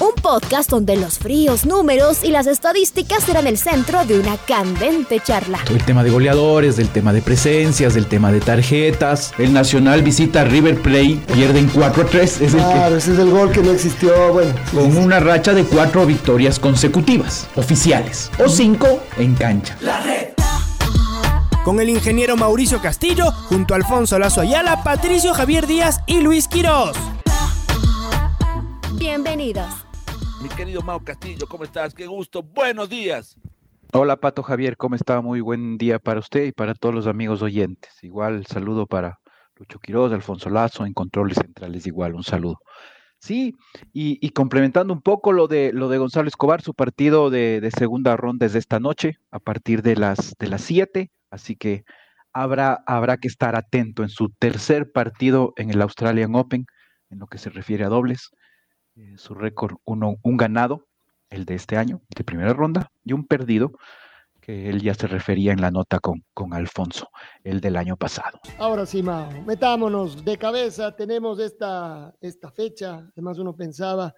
Un podcast donde los fríos números y las estadísticas serán el centro de una candente charla. El tema de goleadores, del tema de presencias, del tema de tarjetas. El Nacional visita a River Plate, pierden 4 a 3. Es claro, ese es el gol que no existió. Bueno, con una racha de cuatro victorias consecutivas, oficiales, o cinco en cancha. La red con el ingeniero Mauricio Castillo, junto a Alfonso Lazo Ayala, Patricio Javier Díaz y Luis Quirós. Bienvenidos. Mi querido Mau Castillo, ¿cómo estás? Qué gusto. Buenos días. Hola Pato Javier, ¿cómo está? Muy buen día para usted y para todos los amigos oyentes. Igual saludo para Lucho Quiroz, Alfonso Lazo, en controles centrales igual, un saludo. Sí, y, complementando un poco lo de lo de Gonzalo Escobar, su partido de, segunda ronda es de esta noche, a partir de las de las 7, así que habrá, habrá que estar atento en su tercer partido en el Australian Open, en lo que se refiere a dobles. Eh, su récord, uno, un ganado, el de este año, de primera ronda, y un perdido, que él ya se refería en la nota con, con Alfonso, el del año pasado. Ahora sí, Mao, metámonos de cabeza, tenemos esta, esta fecha, además uno pensaba,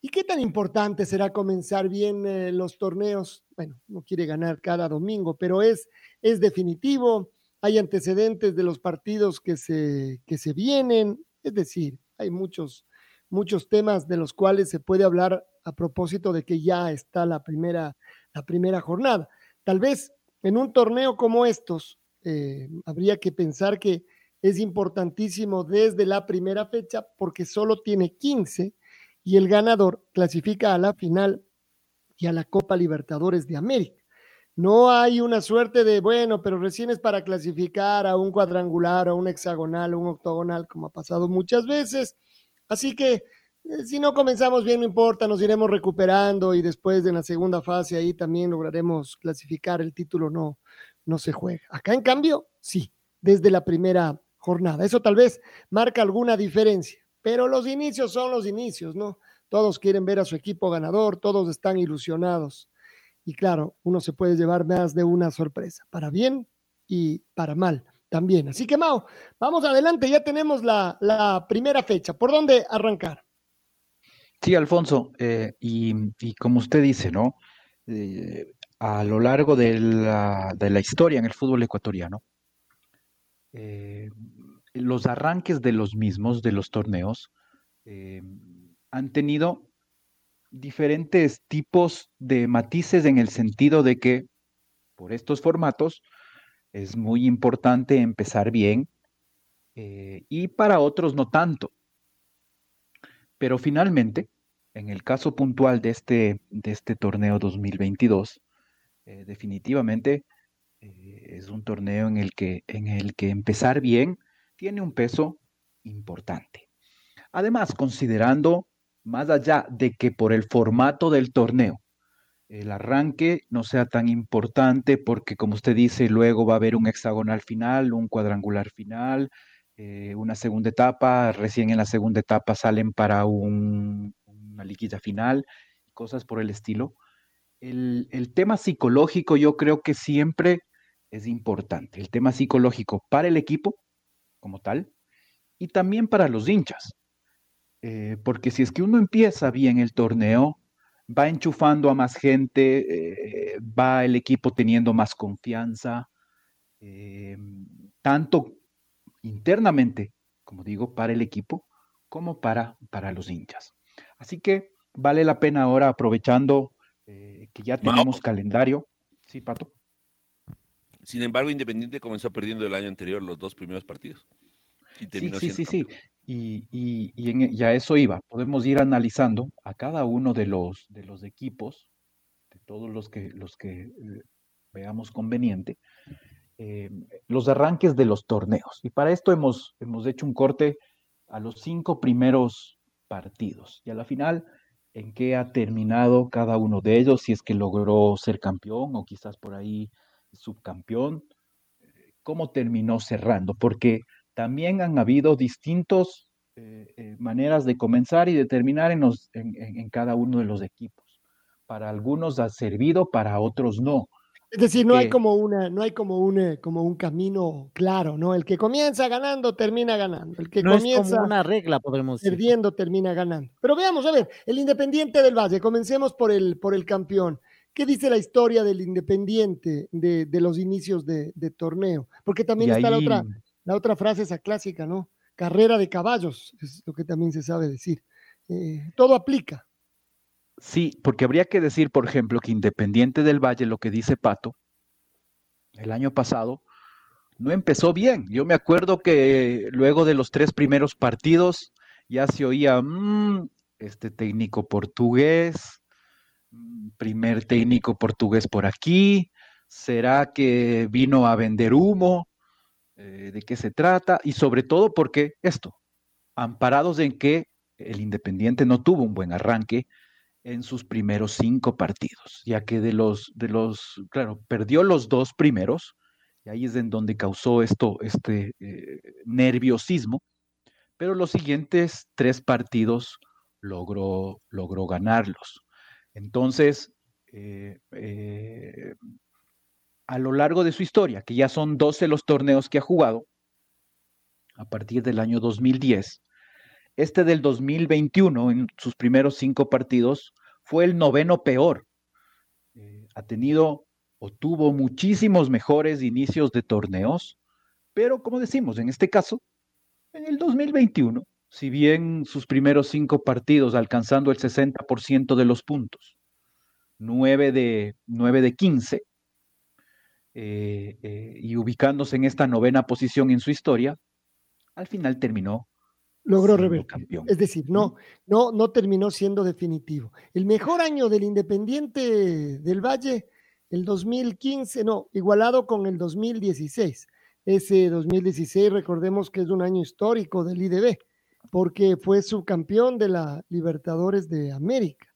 ¿y qué tan importante será comenzar bien eh, los torneos? Bueno, no quiere ganar cada domingo, pero es, es definitivo, hay antecedentes de los partidos que se, que se vienen, es decir, hay muchos muchos temas de los cuales se puede hablar a propósito de que ya está la primera, la primera jornada. Tal vez en un torneo como estos, eh, habría que pensar que es importantísimo desde la primera fecha porque solo tiene 15 y el ganador clasifica a la final y a la Copa Libertadores de América. No hay una suerte de, bueno, pero recién es para clasificar a un cuadrangular, a un hexagonal, a un octogonal, como ha pasado muchas veces. Así que eh, si no comenzamos bien, no importa, nos iremos recuperando y después de la segunda fase ahí también lograremos clasificar. El título no, no se juega. Acá, en cambio, sí, desde la primera jornada. Eso tal vez marca alguna diferencia, pero los inicios son los inicios, ¿no? Todos quieren ver a su equipo ganador, todos están ilusionados. Y claro, uno se puede llevar más de una sorpresa, para bien y para mal también. Así que, Mao, vamos adelante, ya tenemos la, primera fecha. ¿Por dónde arrancar? Sí, Alfonso, eh, y, como usted dice, ¿no? Eh, a lo largo de la, historia en el fútbol ecuatoriano, eh, los arranques de los mismos, de los torneos, han tenido diferentes tipos de matices en el sentido de que por estos formatos es muy importante empezar bien eh, y para otros no tanto. Pero finalmente, en el caso puntual de este, de este torneo 2022, eh, definitivamente eh, es un torneo en el, que, en el que empezar bien tiene un peso importante. Además, considerando más allá de que por el formato del torneo el arranque no sea tan importante porque, como usted dice, luego va a haber un hexagonal final, un cuadrangular final, eh, una segunda etapa, recién en la segunda etapa salen para una liguilla final, cosas por el estilo. El, tema psicológico yo creo que siempre es importante, el tema psicológico para el equipo como tal y también para los hinchas. Eh, porque si es que uno empieza bien el torneo, va enchufando a más gente, eh, va el equipo teniendo más confianza, eh, tanto internamente, como digo, para el equipo, como para, para los hinchas. Así que vale la pena ahora, aprovechando eh, que ya tenemos calendario. Sí, Pato. Sin embargo, Independiente comenzó perdiendo el año anterior los dos primeros partidos. sí, sí, sí, sí. Y, y, a eso iba. Podemos ir analizando a cada uno de los, de los equipos, de todos los que, los que eh, veamos conveniente, eh, los arranques de los torneos. Y para esto hemos, hemos hecho un corte a los cinco primeros partidos. Y a la final, en qué ha terminado cada uno de ellos, si es que logró ser campeón o quizás por ahí subcampeón. cómo terminó cerrando, porque también han habido distintas eh, eh, maneras de comenzar y de terminar en, los, en, cada uno de los equipos. Para algunos ha servido, para otros no. Es decir, no hay como una, no hay como un, eh, como un camino claro, ¿no? El que comienza ganando termina ganando. El que no comienza es como una regla, podemos decir. Perdiendo termina ganando. Pero veamos, a ver, el Independiente del Valle, comencemos por el, por el campeón. ¿Qué dice la historia del Independiente de, de los inicios de, de, torneo? Porque también está la, otra, la otra frase, esa clásica, ¿no? Carrera de caballos, es lo que también se sabe decir. Eh, todo aplica. Sí, porque habría que decir, por ejemplo, que Independiente del Valle, lo que dice Pato, el año pasado, no empezó bien. Yo me acuerdo que luego de los tres primeros partidos ya se oía, mmm, este técnico portugués, Mm, primer técnico portugués por aquí, ¿será que vino a vender humo? Eh, ¿De qué se trata? Y sobre todo porque esto, amparados en que el Independiente no tuvo un buen arranque en sus primeros cinco partidos, ya que de los, de los, claro, perdió los dos primeros, y ahí es en donde causó esto, este eh, nerviosismo, pero los siguientes tres partidos logró, logró ganarlos. Entonces, eh, eh, a lo largo de su historia, que ya son 12 los torneos que ha jugado, a partir del año 2010, este del 2021, en sus primeros cinco partidos, fue el noveno peor. Eh, ha tenido o tuvo muchísimos mejores inicios de torneos, pero como decimos, en este caso, en el 2021 si bien sus primeros cinco partidos alcanzando el 60% de los puntos, 9 de, 9 de 15, eh, eh, y ubicándose en esta novena posición en su historia, al final terminó. Logró revertir. Es decir, no, no, no terminó siendo definitivo. El mejor año del Independiente del Valle, el 2015, no, igualado con el 2016. Ese 2016, recordemos que es un año histórico del IDB porque fue subcampeón de la Libertadores de América.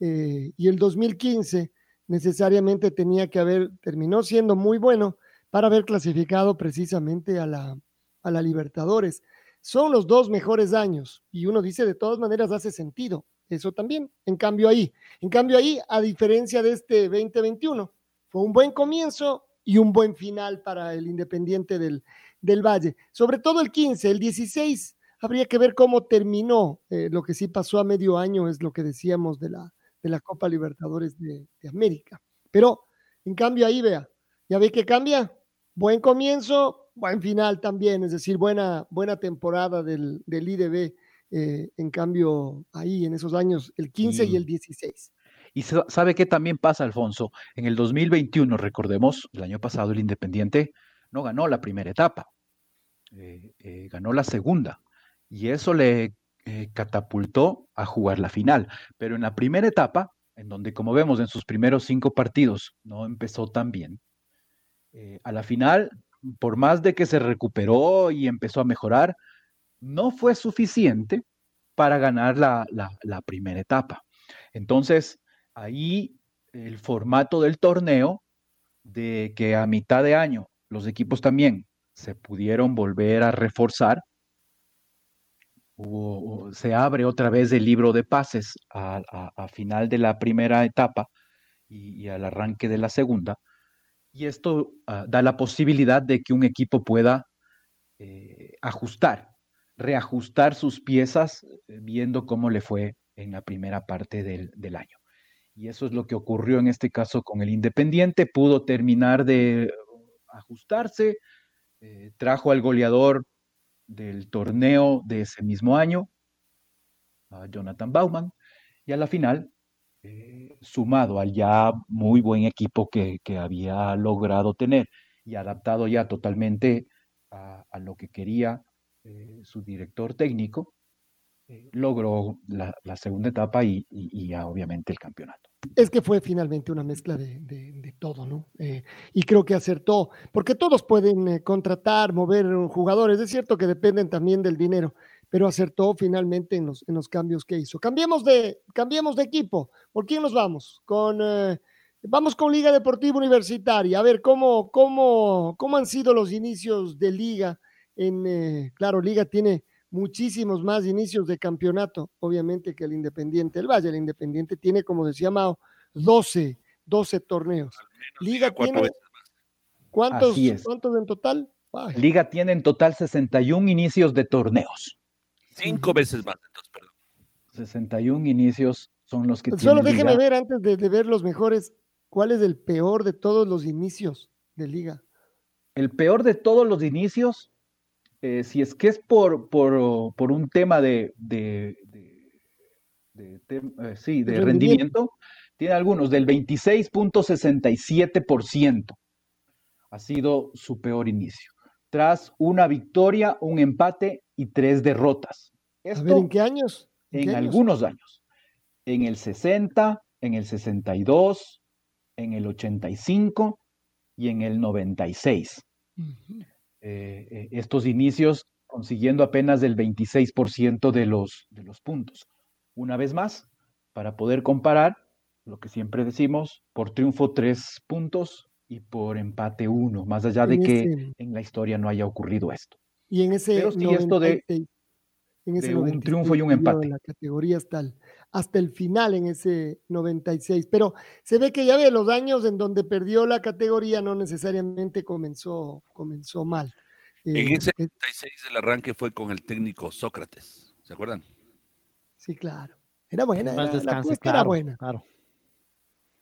Eh, y el 2015 necesariamente tenía que haber, terminó siendo muy bueno para haber clasificado precisamente a la, a la Libertadores. Son los dos mejores años y uno dice de todas maneras hace sentido. Eso también. En cambio ahí, en cambio ahí, a diferencia de este 2021, fue un buen comienzo y un buen final para el Independiente del, del Valle. Sobre todo el 15, el 16 Habría que ver cómo terminó. Eh, lo que sí pasó a medio año es lo que decíamos de la, de la Copa Libertadores de, América. Pero, en cambio, ahí vea, ya ve que cambia. Buen comienzo, buen final también, es decir, buena, buena temporada del, del IDB. Eh, en cambio, ahí en esos años, el 15 y el 16. Y sabe qué también pasa, Alfonso. En el 2021, recordemos, el año pasado el Independiente no ganó la primera etapa, eh, ganó la segunda y eso le eh, catapultó a jugar la final. Pero en la primera etapa, en donde como vemos en sus primeros cinco partidos no empezó tan bien, eh, a la final, por más de que se recuperó y empezó a mejorar, no fue suficiente para ganar la, la primera etapa. Entonces, ahí el formato del torneo, de que a mitad de año los equipos también se pudieron volver a reforzar, se abre otra vez el libro de pases a, final de la primera etapa y, al arranque de la segunda. Y esto ah, da la posibilidad de que un equipo pueda eh, ajustar, reajustar sus piezas eh, viendo cómo le fue en la primera parte del, año. Y eso es lo que ocurrió en este caso con el Independiente. Pudo terminar de ajustarse, eh, trajo al goleador del torneo de ese mismo año, a Jonathan Bauman, y a la final, eh, sumado al ya muy buen equipo que, había logrado tener y adaptado ya totalmente a, lo que quería eh, su director técnico, eh, logró la, segunda etapa y, ya obviamente el campeonato. Es que fue finalmente una mezcla de, todo, ¿no? Eh, y creo que acertó, porque todos pueden eh, contratar, mover jugadores, es cierto que dependen también del dinero, pero acertó finalmente en los, en los cambios que hizo. Cambiemos de, cambiemos de equipo. ¿Por quién nos vamos? Con Vamos con Liga Deportiva Universitaria. A ver, ¿cómo, cómo, cómo han sido los inicios de Liga? En, eh, claro, Liga tiene muchísimos más inicios de campeonato, obviamente, que el Independiente del Valle. El Independiente tiene, como decía Mao, 12, 12 torneos. Liga tiene... ¿Cuántos, ¿Cuántos en total? Liga tiene en total 61 inicios de torneos. Cinco veces más, entonces, perdón. 61 inicios son los que Solo déjeme ver antes de, ver los mejores, ¿cuál es el peor de todos los inicios de liga? El peor de todos los inicios, eh, si es que es por, por, un tema de, de, de, eh, sí, de rendimiento, tiene algunos del 26.67%. Ha sido su peor inicio. Tras una victoria, un empate y tres derrotas. ¿Esto, ¿en qué años? en algunos años. En el 60, en el 62, en el 85 y en el 96. Eh, eh, estos inicios consiguiendo apenas el 26% de los, de los puntos. Una vez más, para poder comparar, lo que siempre decimos, por triunfo tres puntos y por empate uno, más allá de que en la historia no haya ocurrido esto. Y en ese Pero sí esto de, en ese un triunfo y un empate. La categoría hasta el, hasta el final en ese 96. Pero se ve que ya ve los años en donde perdió la categoría no necesariamente comenzó, comenzó mal. en eh, ese 96 el arranque fue con el técnico Sócrates, ¿se acuerdan? Sí, claro. Era buena, la, era buena. Claro.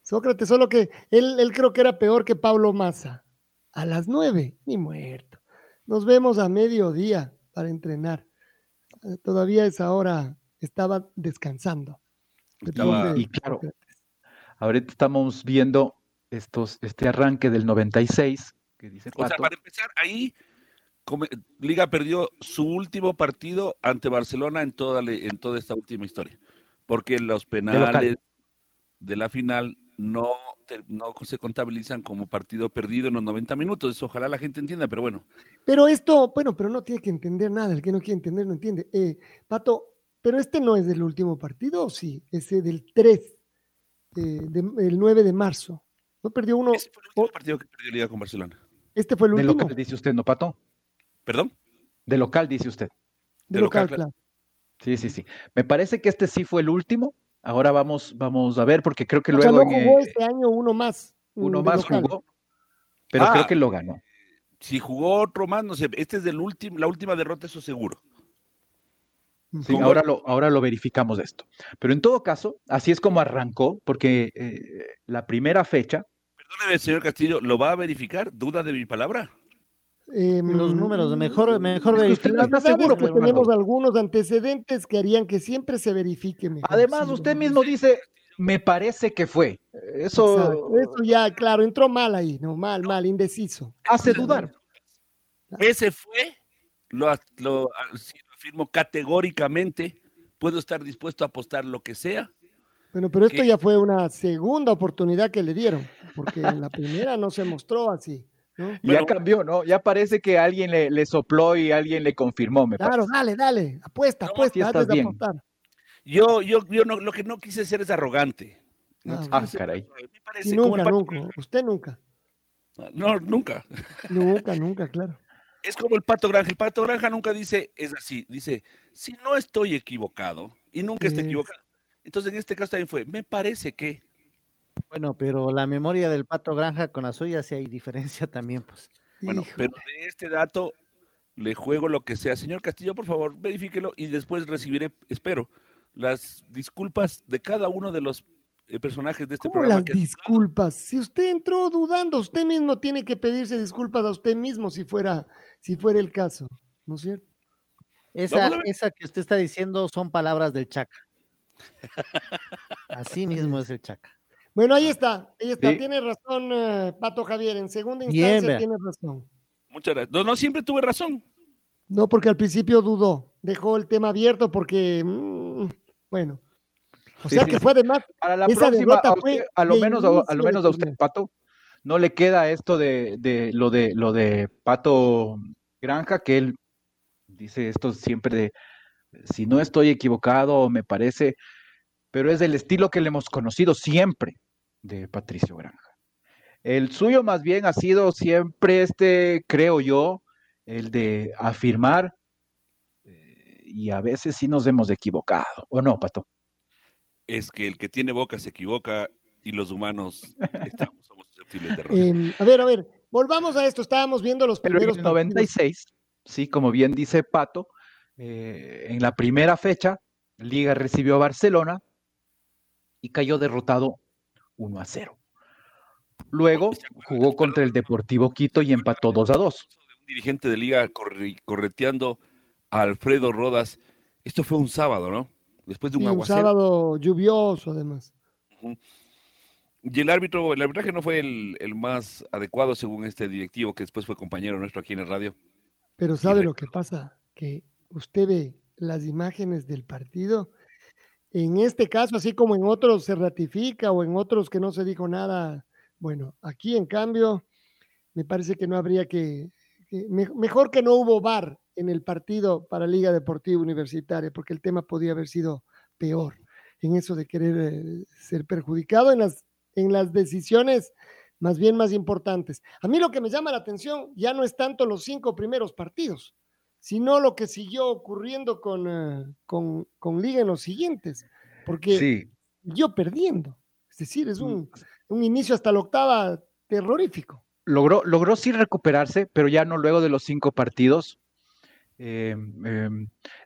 Sócrates, solo que él, él creo que era peor que Pablo Massa. A las nueve, ni muerto. Nos vemos a mediodía para entrenar. Eh, todavía esa hora estaba descansando. y claro, ahorita estamos viendo estos, este arranque del 96, que dice O sea, para empezar, ahí Liga perdió su último partido ante Barcelona en toda, en toda esta última historia, porque los penales de la final no no se contabilizan como partido perdido en los 90 minutos. ojalá la gente entienda, pero bueno. Pero esto, bueno, pero no tiene que entender nada. El que no quiere entender no entiende. Eh, Pato, pero este no es del último partido, ¿o sí? Ese del 3, eh, el 9 de marzo. ¿No perdió uno? Este fue el último partido que perdió Liga con Barcelona. Este fue el último. De local, dice usted, ¿no, Pato? ¿Perdón? De local, dice usted. De, local, claro. Sí, sí, sí. Me parece que este sí fue el último. Ahora vamos, vamos a ver, porque creo que o luego. Sea, no jugó este año uno más. Uno más jugó, pero creo ah, que lo ganó. Si jugó otro más, no sé, este es del último, la última derrota, eso seguro. Sí, ahora lo, ahora lo verificamos esto. Pero en todo caso, así es como arrancó, porque eh, la primera fecha. Perdóneme, señor Castillo, ¿lo va a verificar? ¿Duda de mi palabra? Eh, los números, mejor, mejor usted está seguro, que tenemos algunos antecedentes que harían que siempre se verifique Además, usted mismo dice, me parece que fue. Eso, eso ya, claro, entró mal ahí, no, mal, mal, indeciso. Hace dudar. Ese fue, lo, lo, afirmo categóricamente, puedo estar dispuesto a apostar lo que sea. Bueno, pero esto ya fue una segunda oportunidad que le dieron, porque en la primera no se mostró así. Ya cambió, ¿no? Ya parece que alguien le, sopló y alguien le confirmó, me Claro, dale, dale, apuesta, apuesta, antes de apostar. Yo, yo, yo no, lo que no quise ser es arrogante. ah, ah caray. nunca, nunca, usted nunca. No, nunca. Nunca, nunca, claro. Es como el Pato Granja. El Pato Granja nunca dice, es así, dice, si no estoy equivocado, y nunca está equivocado. Entonces en este caso también fue, me parece que. Bueno, pero la memoria del Pato Granja con la suya sí hay diferencia también, pues. Bueno, pero de este dato le juego lo que sea. Señor Castillo, por favor, verifíquelo y después recibiré, espero, las disculpas de cada uno de los personajes de este ¿Cómo programa. Las disculpas. Si usted entró dudando, usted mismo tiene que pedirse disculpas a usted mismo si fuera, si fuera el caso, ¿no es cierto? Esa, esa que usted está diciendo son palabras del Chaca. Así mismo es el Chaca. Bueno, ahí está, ahí está, tiene razón eh, Pato Javier, en segunda instancia tiene razón. Muchas gracias. No, no, siempre tuve razón. No, porque al principio dudó, dejó el tema abierto porque, mm, bueno, o sea que fue además. Para la próxima, a, lo menos, a, lo menos a usted, Pato, no le queda esto de, de, lo de lo de Pato Granja, que él dice esto siempre de si no estoy equivocado, me parece, pero es del estilo que le hemos conocido siempre. de Patricio Granja. El suyo más bien ha sido siempre este, creo yo, el de afirmar eh, y a veces sí nos hemos equivocado, ¿o no, Pato? Es que el que tiene boca se equivoca y los humanos estamos, somos susceptibles de error. Eh, a ver, a ver, volvamos a esto. Estábamos viendo los Pero en primeros el partidos. 96, sí, como bien dice Pato, eh, en la primera fecha, Liga recibió a Barcelona y cayó derrotado 1 a 0. Luego jugó contra el Deportivo Quito y empató 2 a 2. Un dirigente de liga corre- correteando a Alfredo Rodas. Esto fue un sábado, ¿no? Después de un Sí, un aguacero. sábado lluvioso, además. Y el árbitro, el arbitraje no fue el, el más adecuado según este directivo que después fue compañero nuestro aquí en el radio. Pero ¿sabe lo que pasa? Que usted ve las imágenes del partido. En este caso, así como en otros se ratifica o en otros que no se dijo nada. Bueno, aquí en cambio, me parece que no habría que, que- me- mejor que no hubo VAR en el partido para Liga Deportiva Universitaria, porque el tema podía haber sido peor en eso de querer eh, ser perjudicado en las, en las decisiones más bien más importantes. A mí lo que me llama la atención ya no es tanto los cinco primeros partidos, sino lo que siguió ocurriendo con, eh, con, con Liga en los siguientes, porque Sí, siguió perdiendo. Es decir, es un, un inicio hasta la octava terrorífico. logró, logró sí recuperarse, pero ya no luego de los cinco partidos, eh, eh,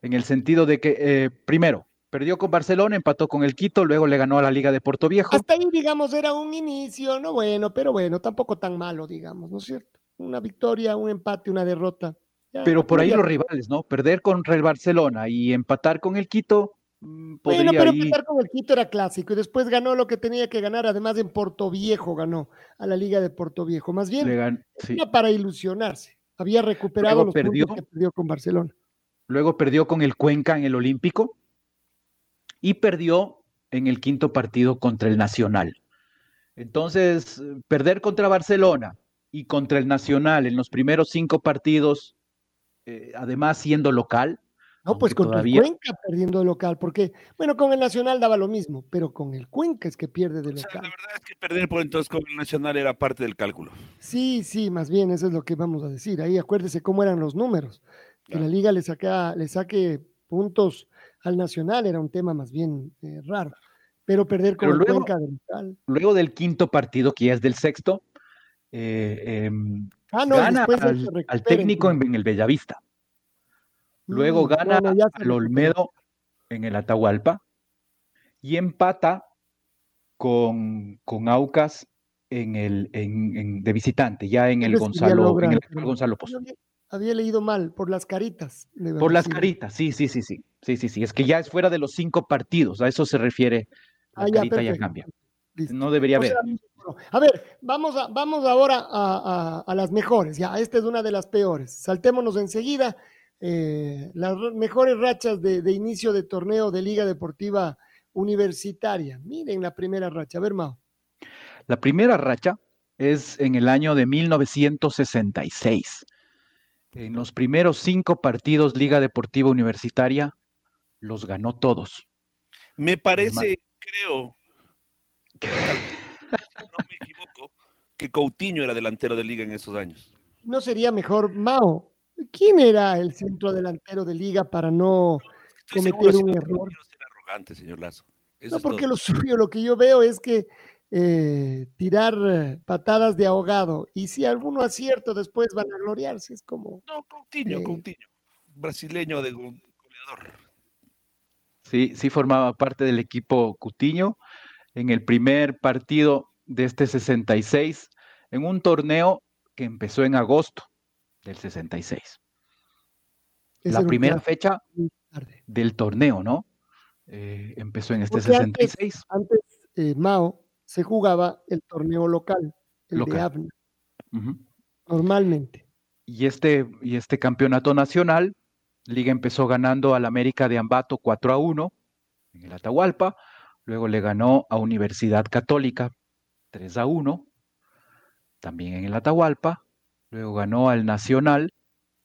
en el sentido de que, eh, primero, perdió con Barcelona, empató con el Quito, luego le ganó a la Liga de Puerto Viejo. Hasta ahí, digamos, era un inicio, no bueno, pero bueno, tampoco tan malo, digamos, ¿no es cierto? Una victoria, un empate, una derrota. Ya, Pero por ahí ya- los rivales, ¿no? Perder contra el Barcelona y empatar con el Quito, mm, Bueno, pero empezar con el Quito era clásico y después ganó lo que tenía que ganar, además en Puerto Viejo ganó a la Liga de Puerto Viejo. Más bien, le gan- sí. era para ilusionarse. Había recuperado Luego los perdió. puntos que perdió con Barcelona. Luego perdió con el Cuenca en el Olímpico y perdió en el quinto partido contra el Nacional. Entonces, perder contra Barcelona y contra el Nacional en los primeros cinco partidos, eh, además siendo local, No, pues contra todavía- el Cuenca perdiendo de local, porque, bueno, con el Nacional daba lo mismo, pero con el Cuenca es que pierde de O sea, la local. verdad es que perder por entonces con el Nacional era parte del cálculo. Sí, sí, más bien, eso es lo que vamos a decir. Ahí acuérdese cómo eran los números. Que Claro. la liga le, saca, le saque puntos al Nacional era un tema más bien eh, raro. Pero perder con Pero el luego- Cuenca de local. luego del quinto partido, que ya es del sexto, eh, em, Ah, no, gana al, técnico en el Bellavista. Luego Mm, gana al. Olmedo en el Atahualpa y empata con, con Aucas en el, en, en- de visitante, ya en el Gonzalo, en el Gonzalo Pozo. Había, leído mal, por las caritas. Por las caritas, sí, sí, sí, sí, sí, sí, sí. Es que ya es fuera de los cinco partidos, a eso se refiere. La Ah, ya, carita ya cambia. Listo. No debería O haber. A ver, vamos, a, vamos ahora a, a- a las mejores. Ya, esta es una de las peores. Saltémonos enseguida. Eh, las mejores rachas de, de inicio de torneo de Liga Deportiva Universitaria. Miren la primera racha. A ver, Mao. La primera racha es en el año de 1966. En los primeros cinco partidos Liga Deportiva Universitaria los ganó todos. Me parece, creo, no me equivoco, que Coutinho era delantero de liga en esos años. ¿No sería mejor, Mao? ¿Quién era el centro delantero de Liga para no Estoy cometer un error? no ser arrogante, señor Lazo. Eso No, porque lo suyo, lo que yo veo es que eh, tirar eh, patadas de ahogado y si alguno acierto después van a gloriarse, es como... No, Coutinho, Eh. Coutinho. Brasileño de go- goleador. Sí, sí formaba parte del equipo Cutiño en el primer partido de este 66, en un torneo que empezó en agosto del 66. ese La primera fecha del torneo, ¿no? Eh, empezó en este Porque antes- 66. Antes, eh, Mao, se jugaba el torneo local, el de Local. Normalmente. Y este, y este campeonato nacional, Liga empezó ganando al América de Ambato 4 a 1 en el Atahualpa, luego le ganó a Universidad Católica 3 a 1, también en el Atahualpa, luego ganó al Nacional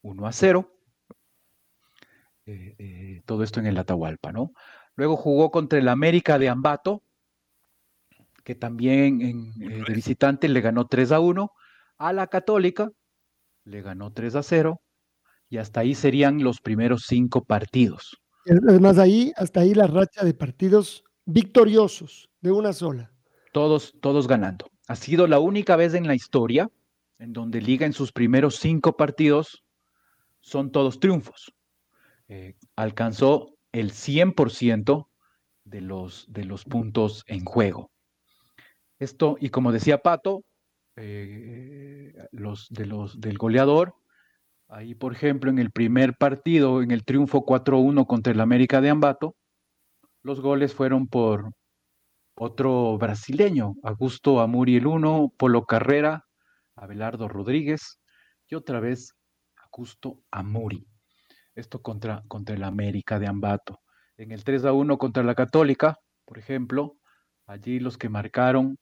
1 a 0, eh, eh, todo esto en el Atahualpa, ¿no? Luego jugó contra el América de Ambato, que también en, eh, de visitante le ganó 3 a 1. A la Católica le ganó 3 a 0. Y hasta ahí serían los primeros cinco partidos. Además, ahí, hasta ahí la racha de partidos victoriosos, de una sola. Todos, todos ganando. Ha sido la única vez en la historia en donde Liga en sus primeros cinco partidos son todos triunfos. Eh, alcanzó el 100% de los, de los puntos en juego. Esto, y como decía Pato, eh, los, de los, del goleador, ahí por ejemplo en el primer partido, en el triunfo 4-1 contra el América de Ambato, los goles fueron por otro brasileño, Augusto Amuri el 1, Polo Carrera, Abelardo Rodríguez y otra vez Augusto Amuri. Esto contra, contra el América de Ambato. En el 3 a 1 contra la Católica, por ejemplo, allí los que marcaron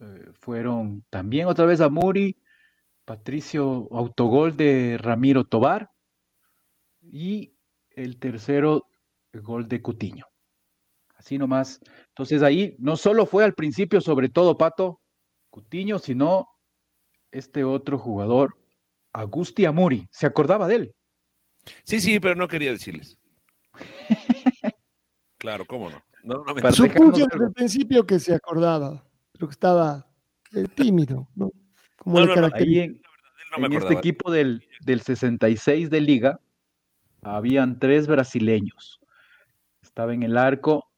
eh, fueron también otra vez Amuri, Patricio, autogol de Ramiro Tobar y el tercero, el gol de Cutiño. Así nomás. Entonces ahí no solo fue al principio, sobre todo Pato Cutiño, sino este otro jugador, Agusti Amuri. ¿Se acordaba de él? Sí, sí, pero no quería decirles. claro, cómo no. no, no me... Supuse desde el principio que se acordaba, pero que estaba eh, tímido, ¿no? Como no, ahí en, en este equipo del, del 66 de Liga, habían tres brasileños. Estaba en el arco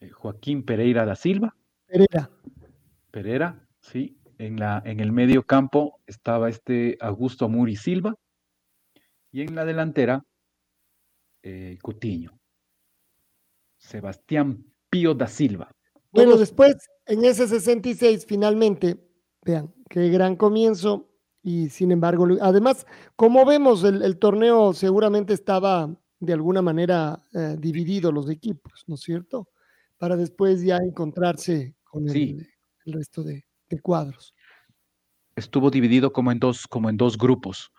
eh, Joaquín Pereira da Silva. Pereira. Pereira, sí. En, la, en el medio campo estaba este Augusto Amuri Silva. Y en la delantera, eh, Cutiño. Sebastián Pío da Silva. Bueno, después, en ese 66, finalmente, vean, qué gran comienzo. Y sin embargo, además, como vemos, el, torneo seguramente estaba de alguna manera eh, dividido los equipos, ¿no es cierto? Para después ya encontrarse con el, resto de, cuadros. Estuvo dividido como en dos, como en dos grupos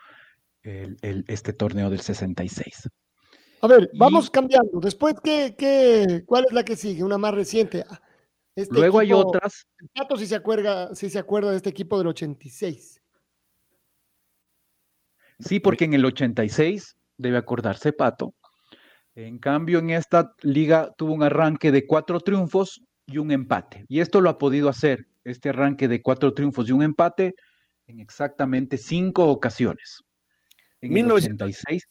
el, este torneo del 66. A ver, vamos cambiando. Después, ¿qué, qué, cuál es la que sigue? Una más reciente. Ah, este Luego hay otras. Pato, si se, acuerda, si se acuerda de este equipo del 86. Sí, porque en el 86, debe acordarse Pato, en cambio en esta liga tuvo un arranque de cuatro triunfos y un empate. Y esto lo ha podido hacer, este arranque de cuatro triunfos y un empate, en exactamente cinco ocasiones. En 1986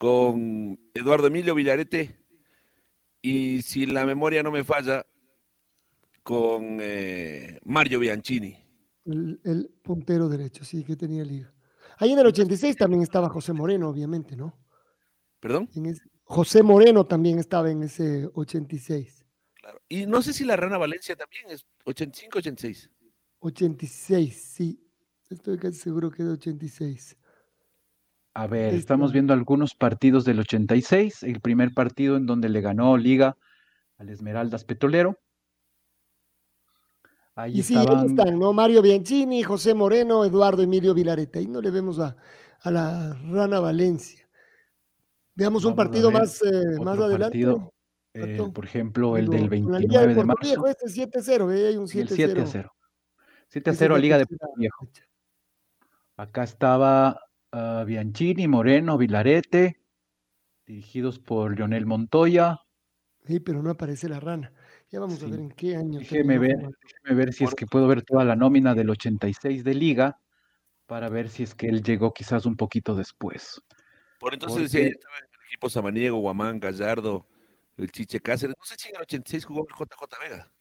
con Eduardo Emilio Villarete y si la memoria no me falla, con eh, Mario Bianchini. El, puntero derecho, sí, que tenía liga. Ahí en el 86 también estaba José Moreno, obviamente, ¿no? ¿Perdón? José Moreno también estaba en ese 86. Claro. Y no sé si la Rana Valencia también es 85, 86. 86, sí. Estoy casi seguro que es 86. A ver, estamos viendo algunos partidos del 86. El primer partido en donde le ganó Liga al Esmeraldas Petrolero. Ahí y estaban... sí, están, ¿no? Mario Bianchini, José Moreno, Eduardo Emilio Vilareta. Ahí no le vemos a, la Rana Valencia. Veamos un partido más, eh, más adelante. Eh, por ejemplo, el del 29 de, marzo. Viejo, este 7-0, hay un 7-0. 7-0. 7-0 Liga de Puerto Viejo. Acá estaba uh, Bianchini, Moreno, Vilarete, dirigidos por Lionel Montoya. Sí, pero no aparece la rana. Ya vamos a ver en qué año. Déjeme ver, déjeme ver si es que puedo ver toda la nómina del 86 de Liga para ver si es que él llegó quizás un poquito después. Por entonces decía, estaba en el equipo Samaniego, Guamán, Gallardo, el Chiche Cáceres. No sé si en el 86 jugó el JJ Vega.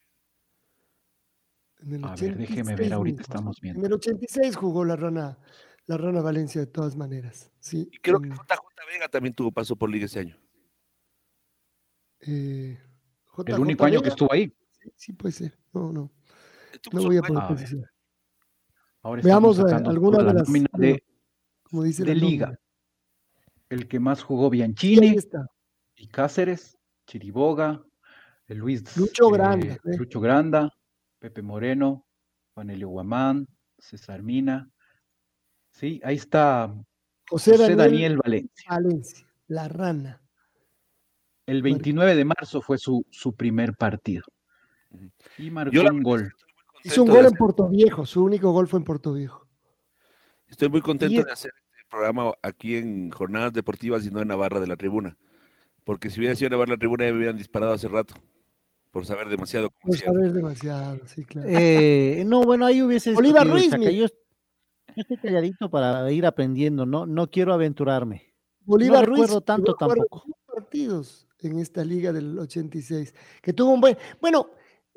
a ver, déjeme ver, ahorita estamos viendo. En el 86 jugó la rana, la rana Valencia de todas maneras. Sí, y creo que JJ Vega también tuvo paso por Liga ese año. Eh, el único año que estuvo ahí. Sí, puede ser. No, no. No voy a poder precisar. Veamos eh, algunas de las de, como dice de liga. El que más jugó Bianchini y Cáceres, Chiriboga, Luis Lucho Granda, eh, Lucho Granda, Pepe Moreno, Juan Elio Guamán, César Mina. Sí, ahí está José, Daniel, Valencia. Valencia, la rana. El 29 de marzo fue su, su primer partido. Y marcó la- un gol. Hizo un gol en Puerto Viejo, su único gol fue en Puerto Viejo. Estoy muy contento Y- de hacer este programa aquí en Jornadas Deportivas y no en Navarra de la Tribuna. Porque si hubiera sido Navarra de la Tribuna ya me hubieran disparado hace rato. Por saber demasiado. Por saber demasiado, sí, claro. Eh, no, bueno, ahí hubiese. Bolívar discutido, Ruiz. Yo, yo estoy calladito para ir aprendiendo, no, no quiero aventurarme. Bolívar no Ruiz recuerdo tanto a jugar tampoco. dos partidos en esta liga del 86, que tuvo un buen, bueno,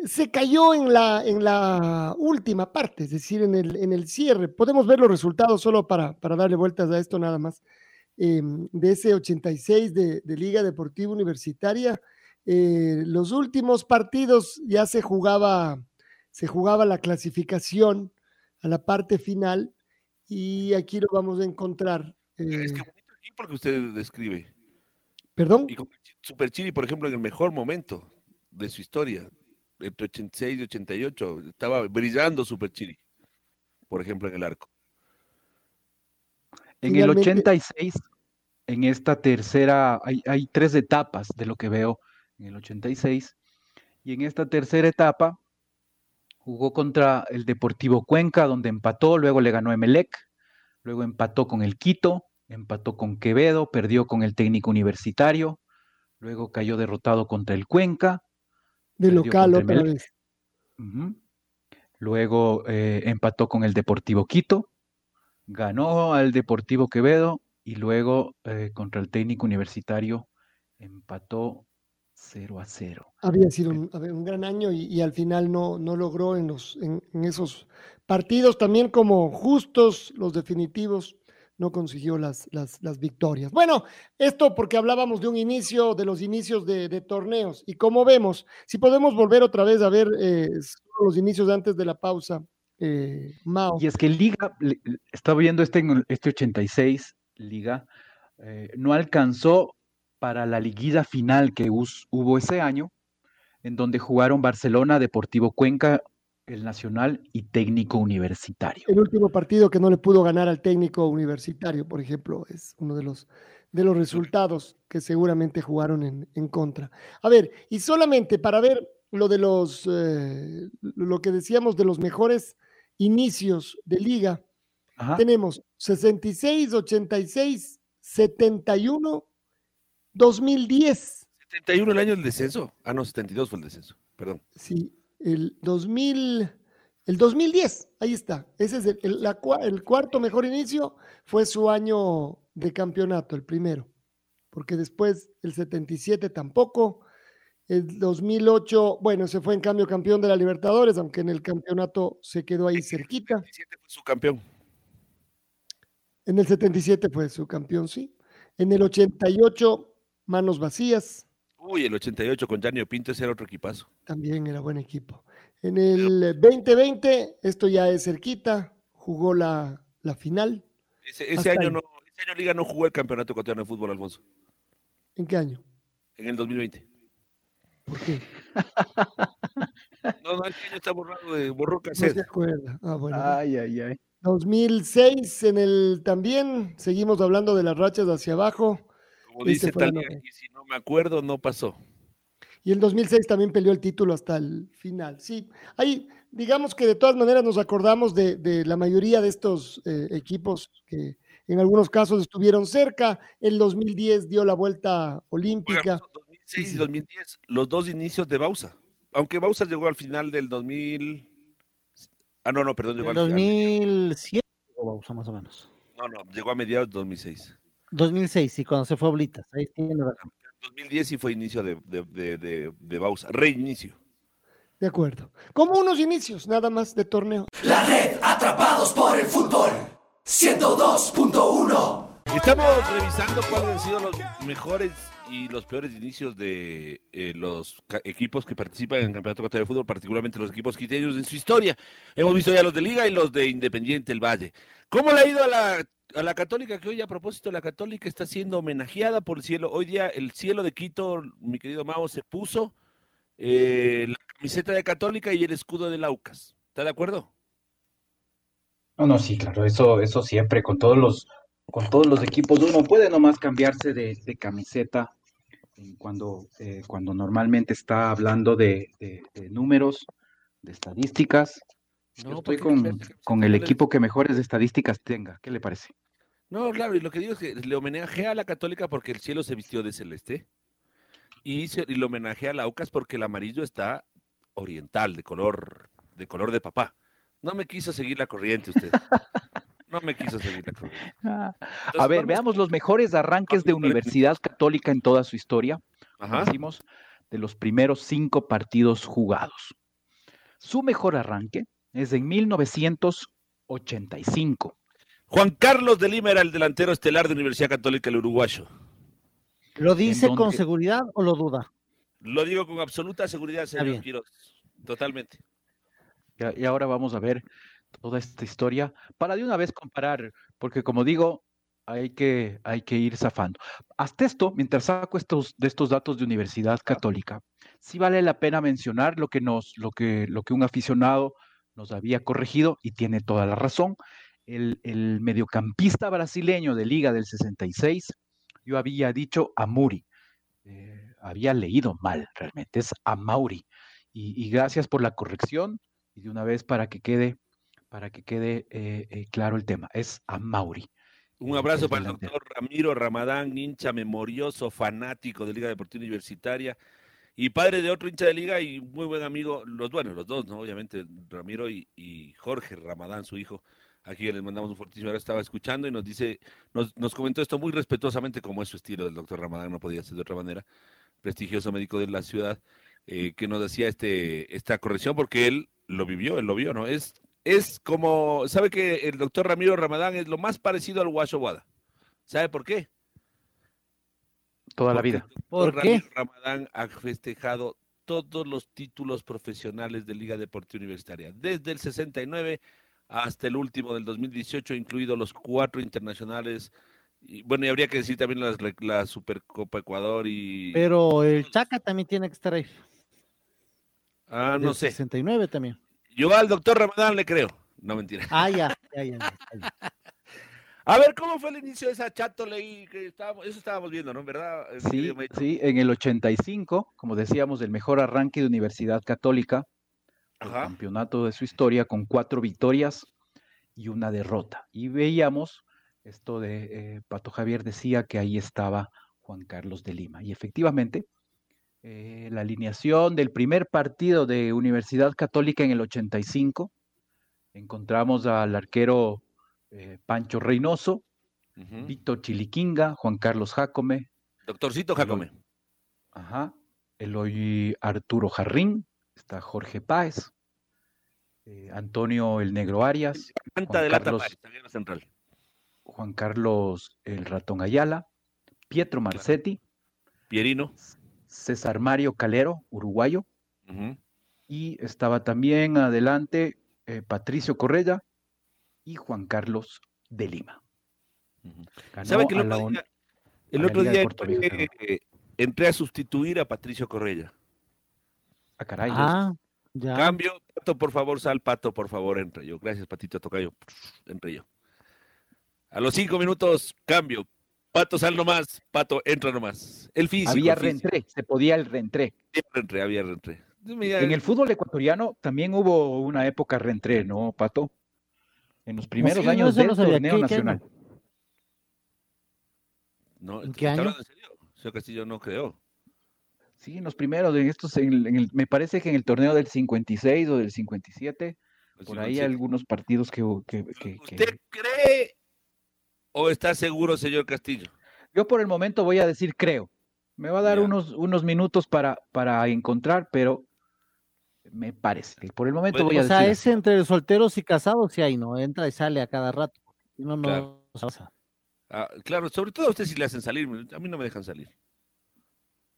se cayó en la, en la última parte, es decir, en el, en el cierre. Podemos ver los resultados solo para, para darle vueltas a esto nada más. Eh, de ese 86 de, de Liga Deportiva Universitaria, eh, los últimos partidos ya se jugaba, se jugaba la clasificación a la parte final y aquí lo vamos a encontrar. Es eh, que bonito equipo que usted describe. Perdón. Y con Super Chile, por ejemplo, en el mejor momento de su historia, entre 86 y 88, estaba brillando Super Chile, por ejemplo, en el arco. En el Finalmente- 86, en esta tercera, hay, hay tres etapas de lo que veo en el 86. Y en esta tercera etapa jugó contra el Deportivo Cuenca, donde empató, luego le ganó Emelec, luego empató con el Quito, empató con Quevedo, perdió con el técnico universitario, luego cayó derrotado contra el Cuenca, De local otra vez. Luego eh, empató con el Deportivo Quito, ganó al Deportivo Quevedo y luego eh, contra el técnico universitario empató 0 a 0. Había sido un, gran año y, y al final no, no logró en, los, en, en esos partidos también como justos, los definitivos, no consiguió las, las, las victorias. Bueno, esto porque hablábamos de un inicio, de los inicios de, de torneos y como vemos, si podemos volver otra vez a ver eh, los inicios antes de la pausa, eh, Mao. Y es que Liga, estaba viendo este, este 86, Liga, eh, no alcanzó para la liguilla final que hubo ese año, en donde jugaron Barcelona, Deportivo Cuenca, el Nacional y Técnico Universitario. El último partido que no le pudo ganar al técnico universitario, por ejemplo, es uno de los, de los resultados que seguramente jugaron en, en contra. A ver, y solamente para ver lo de los, eh, lo que decíamos de los mejores inicios de liga, Ajá. tenemos 66, 86, 71, 2010. 71 el año del descenso. Ah, no, 72 fue el descenso. Perdón. Sí, el 2000, el 2010, ahí está. Ese es el, el- la el cuarto mejor inicio, fue su año de campeonato, el primero. Porque después el 77 tampoco. El 2008, bueno, se fue en cambio campeón de la Libertadores, aunque en el campeonato se quedó ahí cerquita. 77 fue su campeón. En el 77 fue su campeón, sí. En el 88, manos vacías. Uy, el 88 con Janio Pinto, ese era otro equipazo. También era buen equipo. En el 2020, esto ya es cerquita, jugó la, la final. Ese, año ahí. no, ese año Liga no jugó el campeonato ecuatoriano de fútbol, Alfonso. ¿En qué año? En el 2020. ¿Por qué? No, no, este año está borrado de borró No cassette. se acuerda. Ah, bueno. Ay, ay, ay. 2006 en el también, seguimos hablando de las rachas hacia abajo. Como dice Talía, y si no me acuerdo, no pasó. Y el 2006 también peleó el título hasta el final. Sí, ahí digamos que de todas maneras nos acordamos de, de la mayoría de estos eh, equipos que en algunos casos estuvieron cerca. El 2010 dio la vuelta olímpica. 2006 Sí, y sí. 2010, los dos inicios de Bausa. Aunque Bausa llegó al final del 2000. Ah, no, no, perdón, llegó al final. 2007, o Bausa, más o menos. No, no, llegó a mediados de 2006. 2006, sí, cuando se fue a Oblitas. Ahí tiene razón. 2010 sí fue inicio de, de, de, de, de Bausa, reinicio. De acuerdo. Como unos inicios nada más de torneo. La red Atrapados por el Fútbol 102.1 Estamos revisando cuáles han sido los mejores y los peores inicios de eh, los equipos que participan en el Campeonato Ecuatoriano de Fútbol, particularmente los equipos quiteños en su historia. Hemos visto ya los de Liga y los de Independiente el Valle. ¿Cómo le ha ido a la, a la Católica? Que hoy, a propósito, la Católica está siendo homenajeada por el cielo. Hoy día el cielo de Quito, mi querido Mao, se puso eh, la camiseta de Católica y el escudo de Laucas. ¿Está de acuerdo? No, no, sí, claro, eso, eso siempre, con todos los, con todos los equipos, uno puede nomás cambiarse de camiseta cuando, eh, cuando normalmente está hablando de, de- de números, de estadísticas. Yo No, estoy porque con, con el equipo que mejores estadísticas tenga. ¿Qué le parece? No, claro, y lo que digo es que le homenajea a la católica porque el cielo se vistió de celeste. Y, se, y le homenajea a la UCAS porque el amarillo está oriental, de color, de color de papá. No me quiso seguir la corriente usted. No me quiso seguir la corriente. A ver, vamos- veamos los mejores arranques de. Universidad Católica en toda su historia. Ajá. decimos, de los primeros cinco partidos jugados. Su mejor arranque es en 1985. Juan Carlos de Lima era el delantero estelar de Universidad Católica del Uruguayo. ¿Lo dice donde- con seguridad o lo duda? Lo digo con absoluta seguridad, señor. Quiroz. Totalmente. Y ahora vamos a ver toda esta historia para de una vez comparar, porque como digo, hay que, hay que ir zafando. Hasta esto, mientras saco estos, de estos datos de Universidad Católica, sí vale la pena mencionar lo que, nos, lo que, lo que un aficionado nos había corregido y tiene toda la razón. El, el mediocampista brasileño de Liga del 66, yo había dicho Amuri. Eh, había leído mal, realmente es Amauri. Y, y gracias por la corrección y de una vez para que quede, para que quede eh, eh, claro el tema, es Amauri. Un eh, abrazo para el delantero. doctor Ramiro Ramadán, hincha memorioso, fanático de Liga Deportiva Universitaria y padre de otro hincha de Liga y muy buen amigo, los bueno, los dos, ¿no? Obviamente, Ramiro y, y Jorge Ramadán, su hijo. Aquí les mandamos un fortísimo abrazo, estaba escuchando y nos dice, nos, nos comentó esto muy respetuosamente, como es su estilo del doctor Ramadán, no podía ser de otra manera, prestigioso médico de la ciudad, eh, que nos hacía este, esta corrección porque él lo vivió, él lo vio, ¿no? Es, es como, ¿sabe que el doctor Ramiro Ramadán es lo más parecido al Guacho Guada? ¿Sabe por qué? Toda la vida. el doctor ¿Por qué? Ramiro Ramadán ha festejado todos los títulos profesionales de Liga Deportiva Universitaria, desde el 69 hasta el último del 2018, incluidos los cuatro internacionales. Y, bueno, y habría que decir también las, la Supercopa Ecuador y... Pero el Chaca también tiene que estar ahí. ah, no del sé. 69 también. Yo al doctor Ramadán le creo. No, mentira. Ah, ya, ya, ya. ya, ya. A ver, ¿cómo fue el inicio de esa chato leí que estábamos, eso estábamos viendo, ¿no? ¿Verdad? Sí, sí, en el 85, como decíamos, el mejor arranque de Universidad Católica, el Ajá. campeonato de su historia con cuatro victorias y una derrota. Y veíamos esto de eh, Pato Javier decía que ahí estaba Juan Carlos de Lima. Y efectivamente, eh, la alineación del primer partido de Universidad Católica en el 85, encontramos al arquero eh, Pancho Reynoso, Ujú. Víctor Chiliquinga, Juan Carlos Jacome, Doctorcito Jacome. Ajá. Eloy Arturo Jarrín, está Jorge Páez, eh, Antonio el Negro Arias, Canta Juan de la Carlos- central. Juan Carlos el Ratón Ayala, Pietro Marcetti, Pierino. César Mario Calero, uruguayo, y estaba también adelante eh, Patricio Correa y Juan Carlos de Lima. Ujú. Ganó ¿Sabe que el a otro día, el a otro entré, eh, entré a sustituir a Patricio Correa? Ah, caray, Ah, ya. Cambio, Pato, por favor, sal, Pato, por favor, entre yo. Gracias, Patito, Tocayo. Entre yo. A los cinco minutos, cambio. Pato, sal nomás. Pato, entra nomás. El físico. había el físico. reentré, se podía el reentré. Había reentré, había reentré. En el fútbol ecuatoriano también hubo una época reentré, ¿no, Pato? En los primeros sí, años del no sabía. torneo ¿Qué- qué nacional. año? no, ¿en ¿está qué año? en serio? Señor Castillo, no creo. Sí, en los primeros, en estos, en el- en el- me parece que en el torneo del 56 o del 57, El por ahí 57. algunos partidos que, hubo- que, que- que- ¿Usted cree o está seguro, señor Castillo? Yo por el momento voy a decir creo. Me va a dar Ya. unos, unos minutos para, para encontrar, pero me parece. Por el momento Bueno, voy a O sea, decir. es entre solteros y casados, sí hay, ¿no? Entra y sale a cada rato. Si no, no Claro. pasa. Ah, claro, sobre todo a usted si le hacen salir. A mí no me dejan salir.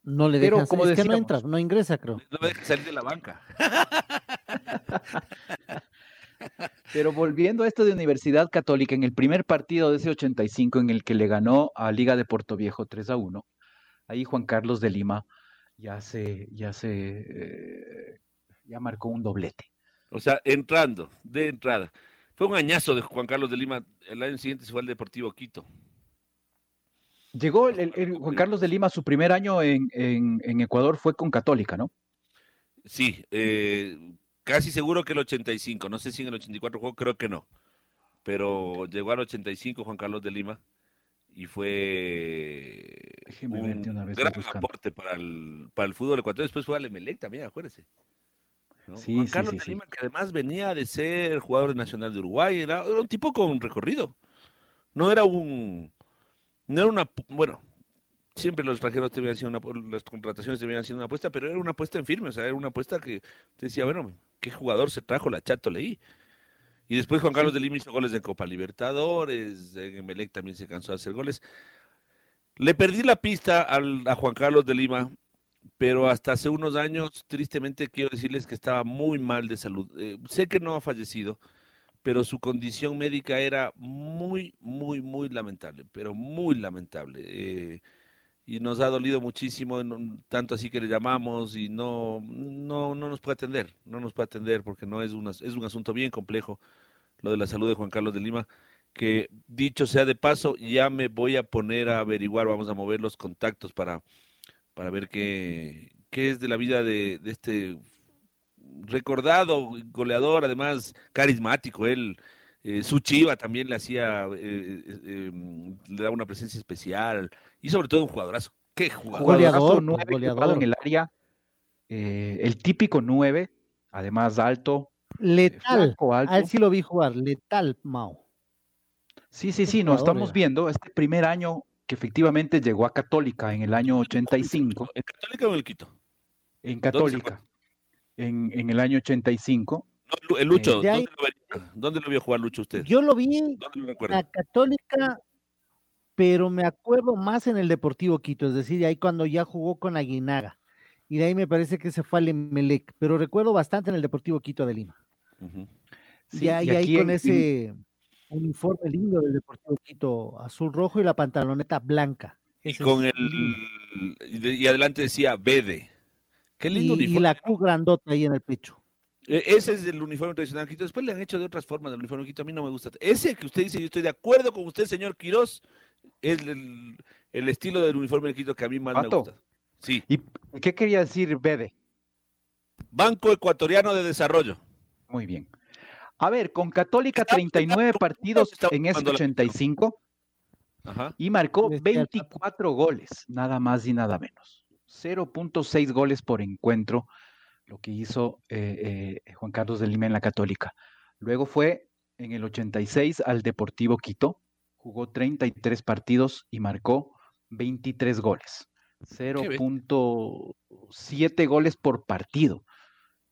No le Pero dejan, como es que no entra, no ingresa, creo. No me dejan salir de la banca. Pero volviendo a esto de Universidad Católica, en el primer partido de ese 85 en el que le ganó a Liga de Puerto Viejo 3 a 1, ahí Juan Carlos de Lima ya se, ya se, eh, ya marcó un doblete. O sea, entrando, de entrada. Fue un añazo de Juan Carlos de Lima. El año siguiente se fue al Deportivo Quito. Llegó el, el- el Juan Carlos de Lima, su primer año en, en- en Ecuador fue con Católica, ¿no? Sí, eh, casi seguro que el 85. No sé si en el 84 jugó, creo que no. Pero llegó al 85 Juan Carlos de Lima y fue Déjeme un una vez, gran aporte para el, para el fútbol ecuatoriano. Después fue al Emelec también, acuérdese. ¿no? Sí, Juan sí, Carlos sí, de. Lima, que además venía de ser jugador nacional de Uruguay, era, era un tipo con recorrido. No era un, no era una, bueno, siempre los extranjeros te habían sido una, las contrataciones te habían sido una apuesta, pero era una apuesta en firme, o sea, era una apuesta que te decía, bueno, ¿qué jugador se trajo la Chato Leí? Y después Juan Carlos de Lima hizo goles de Copa Libertadores, en Emelec también se cansó de hacer goles. Le perdí la pista al- a Juan Carlos de Lima, pero hasta hace unos años, tristemente quiero decirles que estaba muy mal de salud. Eh, sé que no ha fallecido, pero su condición médica era muy, muy, muy lamentable, pero muy lamentable. Eh, y nos ha dolido muchísimo, tanto así que le llamamos y no, no, no nos puede atender, no nos puede atender porque no es, una, es un asunto bien complejo lo de la salud de Juan Carlos de Lima, que dicho sea de paso, ya me voy a poner a averiguar, vamos a mover los contactos para, para ver qué, qué es de la vida de, de este recordado goleador, además carismático, él, eh, su chiva también le hacía, eh, eh, eh, le daba una presencia especial y sobre todo un jugadorazo. ¿Qué jugador? Goleador, Jugadorazo, pues, nueve, goleador. en el área, eh, el típico 9, además alto, eh, Letal. flaco, alto. A él sí lo vi jugar, letal, Mao. Sí, sí, sí, nos estamos viendo este primer año que efectivamente llegó a Católica en el año 85, ¿En Católica o en el Quito? en. Católica, en, en el año 85. No, Lu- el Lucho, ahí- ¿dónde, lo? ¿Dónde lo vio jugar Lucho usted? Yo lo vi ¿Dónde lo en la Católica, pero me acuerdo más en el Deportivo Quito, es decir, de ahí cuando ya jugó con Aguinaga. Y de ahí me parece que se fue al Emelec, pero recuerdo bastante en el Deportivo Quito de Lima. Sí, ya, y y ahí con en- ese uniforme lindo del Deportivo Quito, azul rojo y la pantaloneta blanca. Y Ese con es el y, de- y adelante decía Bede. Qué lindo y, y uniforme. la Q grandota ahí en el pecho. E- Ese es el uniforme tradicional Quito. Después le han hecho de otras formas del uniforme Quito. A mí no me gusta. Ese que usted dice, yo estoy de acuerdo con usted, señor Quirós, es el, el estilo del uniforme de Quito que a mí más me gusta. Sí. ¿Y qué quería decir Bede? Banco Ecuatoriano de Desarrollo. Muy bien. A ver, con Católica Estaba 39 jugando- partidos en ese jugando la- 85 Ajá. y marcó Decía el Pato. 24 goles, nada más y nada menos. 0.6 goles por encuentro, lo que hizo eh, eh, Juan Carlos de Lima en la Católica. Luego fue en el 86 al Deportivo Quito, jugó 33 partidos y marcó 23 goles. 0.7 goles por partido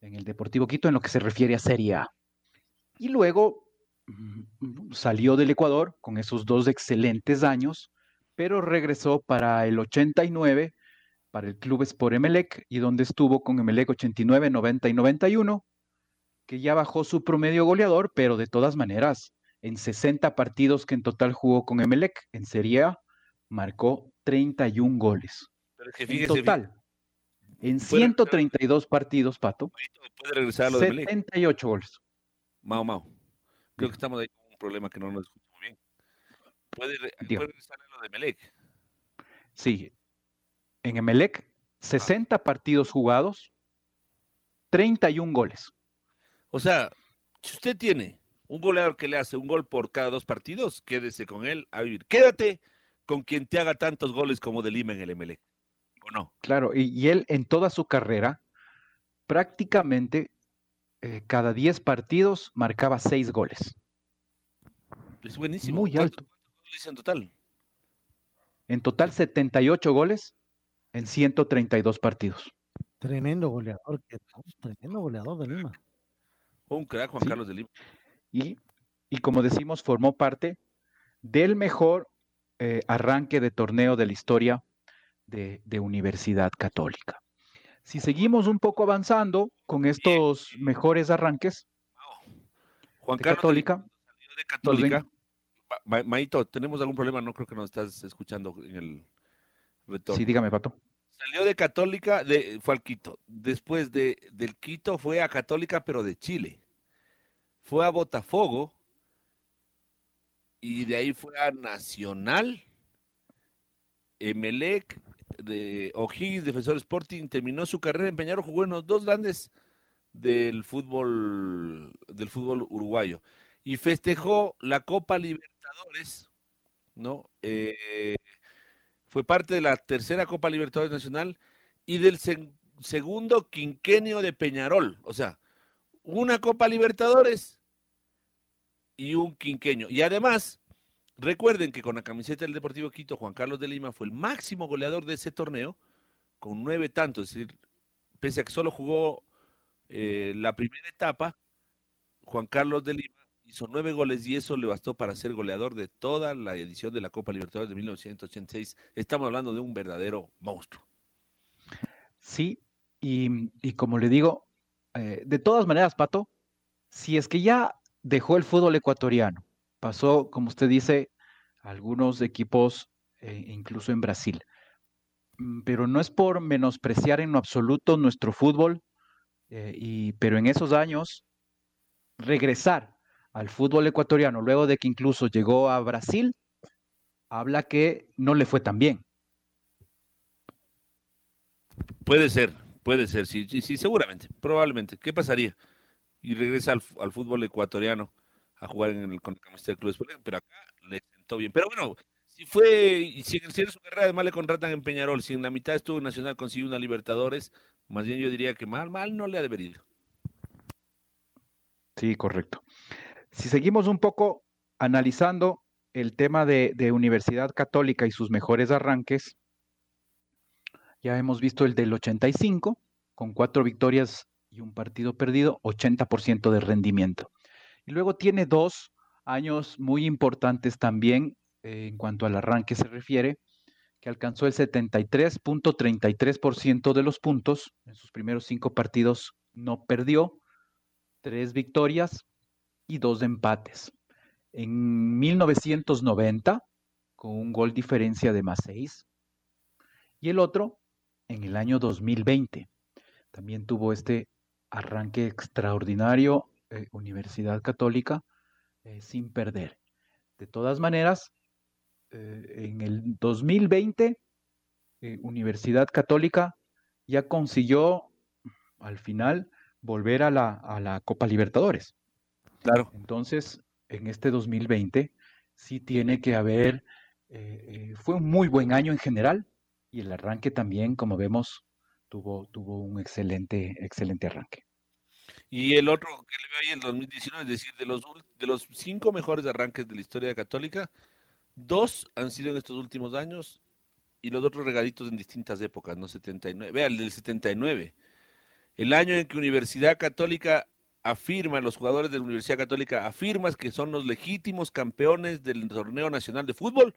en el Deportivo Quito en lo que se refiere a Serie A. Y luego mm, salió del Ecuador con esos dos excelentes años, pero regresó para el 89 para el Club Sport Emelec y donde estuvo con Emelec 89, 90 y 91, que ya bajó su promedio goleador, pero de todas maneras, en 60 partidos que en total jugó con Emelec en Serie A, marcó 31 goles. Pero es que En total, en Fuera- 132 partidos, Pato, puede regresar a lo de Melec. 78 goles. Mao Mao. Creo que estamos ahí con un problema que no nos escucha muy bien. Puede, puede regresar a lo de Melec. Sí. En Emelec, 60 partidos jugados, 31 goles. O sea, si usted tiene un goleador que le hace un gol por cada dos partidos, quédese con él a vivir. Quédate con quien te haga tantos goles como de Lima en el MLE. ¿O no? Claro, y, y él en toda su carrera, prácticamente eh, cada 10 partidos marcaba 6 goles. Es buenísimo. Muy ¿Cuántos- alto. cuántos en total? En total, 78 goles en 132 partidos. Tremendo goleador, que- tremendo goleador de Lima. Un crack Juan Sí. Carlos de Lima. Y, y como decimos, formó parte del mejor eh, arranque de torneo de la historia de, de Universidad Católica. Si seguimos un poco avanzando con estos mejores arranques Juan de Carlos Católica, de, Católica. Ma- Ma- Maito, ¿tenemos algún problema? No creo que nos estás escuchando en el retorno. sí, dígame, Pato. Salió de Católica, de, fue al Quito. Después de, del Quito fue a Católica, pero de Chile. Fue a Botafogo. Y de ahí fue a Nacional. Emelec, de O'Higgins, Defensor Sporting, terminó su carrera en Peñarol, jugó en los dos grandes del fútbol del fútbol uruguayo y festejó la Copa Libertadores, ¿no? Eh, fue parte de la tercera Copa Libertadores Nacional y del segundo quinquenio de Peñarol, o sea, una Copa Libertadores y un quinquenio. Y además, recuerden que con la camiseta del Deportivo Quito, Juan Carlos de Lima fue el máximo goleador de ese torneo, con nueve tantos, es decir, pese a que solo jugó eh, la primera etapa, Juan Carlos de Lima hizo nueve goles y eso le bastó para ser goleador de toda la edición de la Copa Libertadores de 1986. Estamos hablando de un verdadero monstruo. Sí, y, como le digo, eh, de todas maneras, Pato, si es que ya dejó el fútbol ecuatoriano, pasó, como usted dice, algunos equipos, eh, incluso en Brasil. Mm, pero no es por menospreciar en lo absoluto nuestro fútbol, eh, y, pero en esos años, regresar al fútbol ecuatoriano, luego de que incluso llegó a Brasil, habla que no le fue tan bien. Puede ser, puede ser, sí, sí, seguramente, probablemente. ¿Qué pasaría? Y regresa al, fútbol ecuatoriano a jugar en el, con el Club pero acá le sentó bien. Pero bueno, si fue, si en su carrera además le contratan en Peñarol, si en la mitad estuvo en Nacional, consiguió una Libertadores, más bien yo diría que mal, mal no le ha de Sí, correcto. Si seguimos un poco analizando el tema de, Universidad Católica y sus mejores arranques, ya hemos visto el del 85, con cuatro victorias y un partido perdido, 80% de rendimiento. Y luego tiene dos años muy importantes también eh, en cuanto al arranque se refiere, que alcanzó el 73.33% de los puntos. En sus primeros cinco partidos no perdió, tres victorias, y dos empates. En 1990, con un gol diferencia de más seis. Y el otro en el año 2020. También tuvo este arranque extraordinario, eh, Universidad Católica, eh, sin perder. De todas maneras, eh, en el 2020, Universidad Católica ya consiguió al final volver a la, a la Copa Libertadores. Claro. Entonces, en este 2020 sí tiene que haber, eh, fue un muy buen año en general y el arranque también, como vemos, tuvo, tuvo un excelente, excelente arranque. Y el otro que le veo ahí en 2019, es decir, de los, de los cinco mejores arranques de la historia católica, dos han sido en estos últimos años y los otros regaditos en distintas épocas, ¿no? 79. Vea, el del 79. El año en que Universidad Católica afirman, los jugadores de la Universidad Católica afirman que son los legítimos campeones del torneo nacional de fútbol,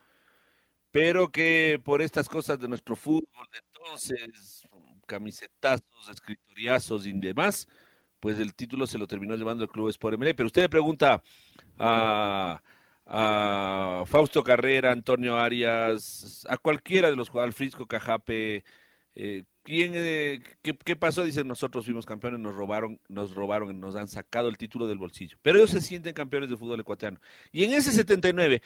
pero que por estas cosas de nuestro fútbol de entonces, camisetazos, escritoriazos y demás, pues el título se lo terminó llevando el Club Sport MLE. Pero usted le pregunta a, Fausto Carrera, Antonio Arias, a cualquiera de los jugadores, Frisco Cajape, eh, ¿Quién, eh, qué, pasó? Dicen, nosotros fuimos campeones, nos robaron, nos robaron, nos han sacado el título del bolsillo. Pero ellos se sienten campeones de fútbol ecuatoriano. Y en ese 79,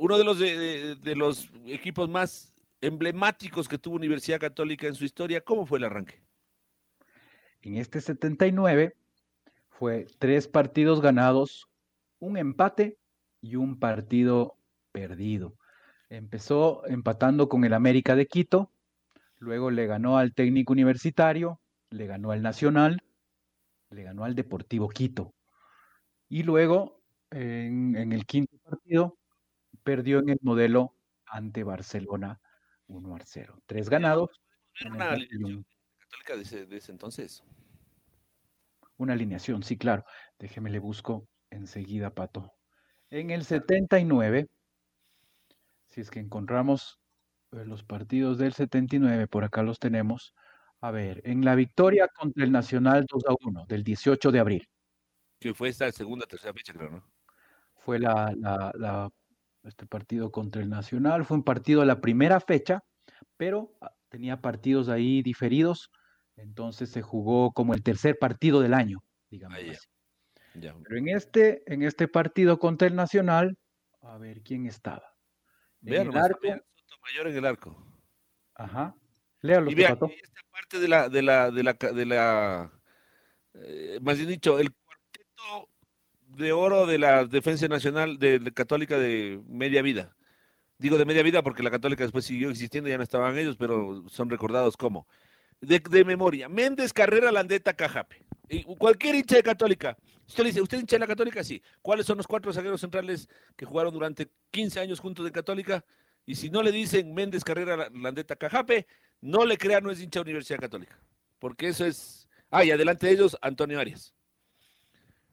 uno de los, de, los equipos más emblemáticos que tuvo Universidad Católica en su historia, ¿cómo fue el arranque? En este 79 fue tres partidos ganados, un empate y un partido perdido. Empezó empatando con el América de Quito, Luego le ganó al técnico universitario, le ganó al Nacional, le ganó al Deportivo Quito. Y luego, en, el quinto partido, perdió en el modelo ante Barcelona 1 a 0. Tres ganados. Una alineación católica de ese, de ese entonces. Una alineación, sí, claro. Déjeme le busco enseguida, Pato. En el 79, si es que encontramos los partidos del 79, por acá los tenemos. A ver, en la victoria contra el Nacional 2 a 1 del 18 de abril. Que fue esta segunda, tercera fecha, creo, ¿no? Fue la, la, este partido contra el Nacional, fue un partido de la primera fecha, pero ah, tenía partidos ahí diferidos, entonces se jugó como el tercer partido del año, digamos. Pero en este, en este partido contra el Nacional, a ver quién estaba. Vean, Mayor en el arco. Ajá. Léalo, Y vean, esta parte de la, de la, de la, de la, eh, más bien dicho, el cuarteto de oro de la defensa nacional de, Católica de media vida. Digo de media vida porque la Católica después siguió existiendo, ya no estaban ellos, pero son recordados como. De, de memoria, Méndez, Carrera, Landeta, Cajape. Y cualquier hincha de Católica. Usted le dice, ¿usted hincha de la Católica? Sí. ¿Cuáles son los cuatro zagueros centrales que jugaron durante 15 años juntos de Católica? Y si no le dicen Méndez, Carrera, Landeta, Cajape, no le crea, no es hincha de Universidad Católica. Porque eso es. Ah, y adelante de ellos, Antonio Arias.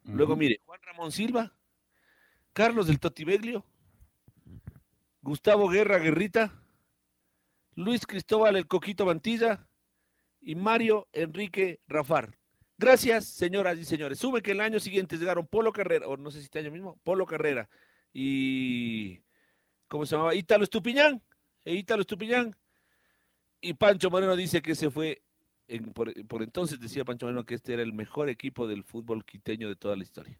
Luego, mire, Juan Ramón Silva, Carlos del Totibeglio, Gustavo Guerra Guerrita, Luis Cristóbal El Coquito Mantilla y Mario Enrique Rafar. Gracias, señoras y señores. Sube que el año siguiente llegaron Polo Carrera, o no sé si este año mismo, Polo Carrera y. ¿Cómo se llamaba? Ítalo Estupiñán. E Ítalo Estupiñán. Y Pancho Moreno dice que se fue. En- por, por entonces decía Pancho Moreno que este era el mejor equipo del fútbol quiteño de toda la historia.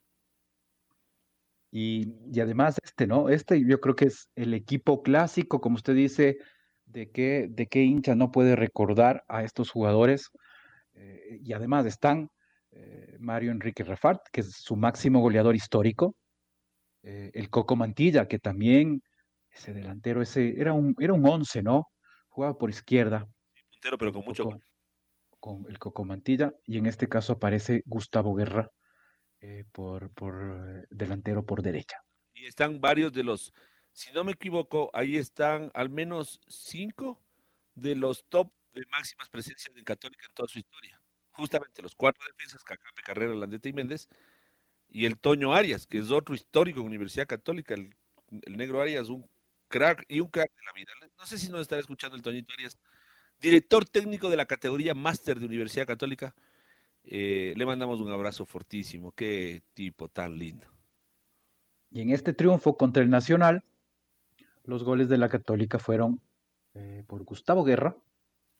Y, y además este, ¿no? Este yo creo que es el equipo clásico, como usted dice, de qué, de qué hincha no puede recordar a estos jugadores. Eh, y además están eh, Mario Enrique Refart, que es su máximo goleador histórico, eh, el Coco Mantilla, que también ese delantero, ese era un, era un once, ¿no? Jugaba por izquierda, Puntero, pero con mucho Coco-. Con el Coco Mantilla, y en este caso aparece Gustavo Guerra eh, por, por delantero por derecha. Y están varios de los, si no me equivoco, ahí están al menos cinco de los top de máximas presencias en Católica en toda su historia. Justamente los cuatro defensas, Cacape, Carrera, Landeta y Méndez, y el Toño Arias, que es otro histórico en Universidad Católica, el, el negro Arias, un crack y un crack de la vida. No sé si nos estará escuchando el Toñito Arias, director técnico de la categoría máster de Universidad Católica. Eh, le mandamos un abrazo fortísimo, qué tipo tan lindo. Y en este triunfo contra el Nacional, los goles de la Católica fueron eh, por Gustavo Guerra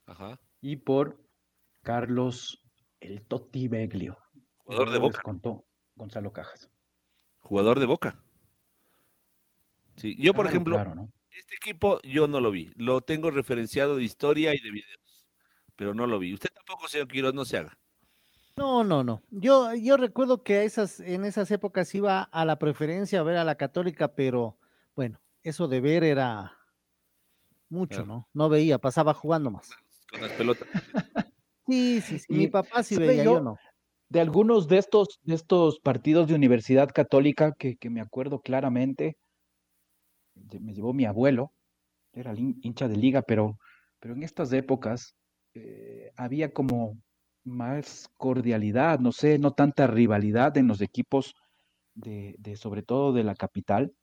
Ajá. y por Carlos el Totti Beglio. Jugador de Boca. descontó Gonzalo Cajas. jugador de Boca. Sí, yo por Claro, ejemplo, claro, ¿no? Este equipo yo no lo vi, lo tengo referenciado de historia y de videos, pero no lo vi. Usted tampoco, señor Quiroz, no se haga. No, no, no. Yo, yo recuerdo que a esas, en esas épocas iba a la preferencia a ver a la católica, pero bueno, eso de ver era mucho, Claro. ¿no? No veía, pasaba jugando más. Con las pelotas. Sí, sí, sí. Y, Mi papá sí ¿sabe veía, yo? yo no. De algunos de estos, de estos partidos de Universidad Católica que, que me acuerdo claramente, me llevó mi abuelo, era hincha de liga, pero, pero en estas épocas eh, había como más cordialidad, no sé, no tanta rivalidad en los equipos de, de sobre todo de la capital.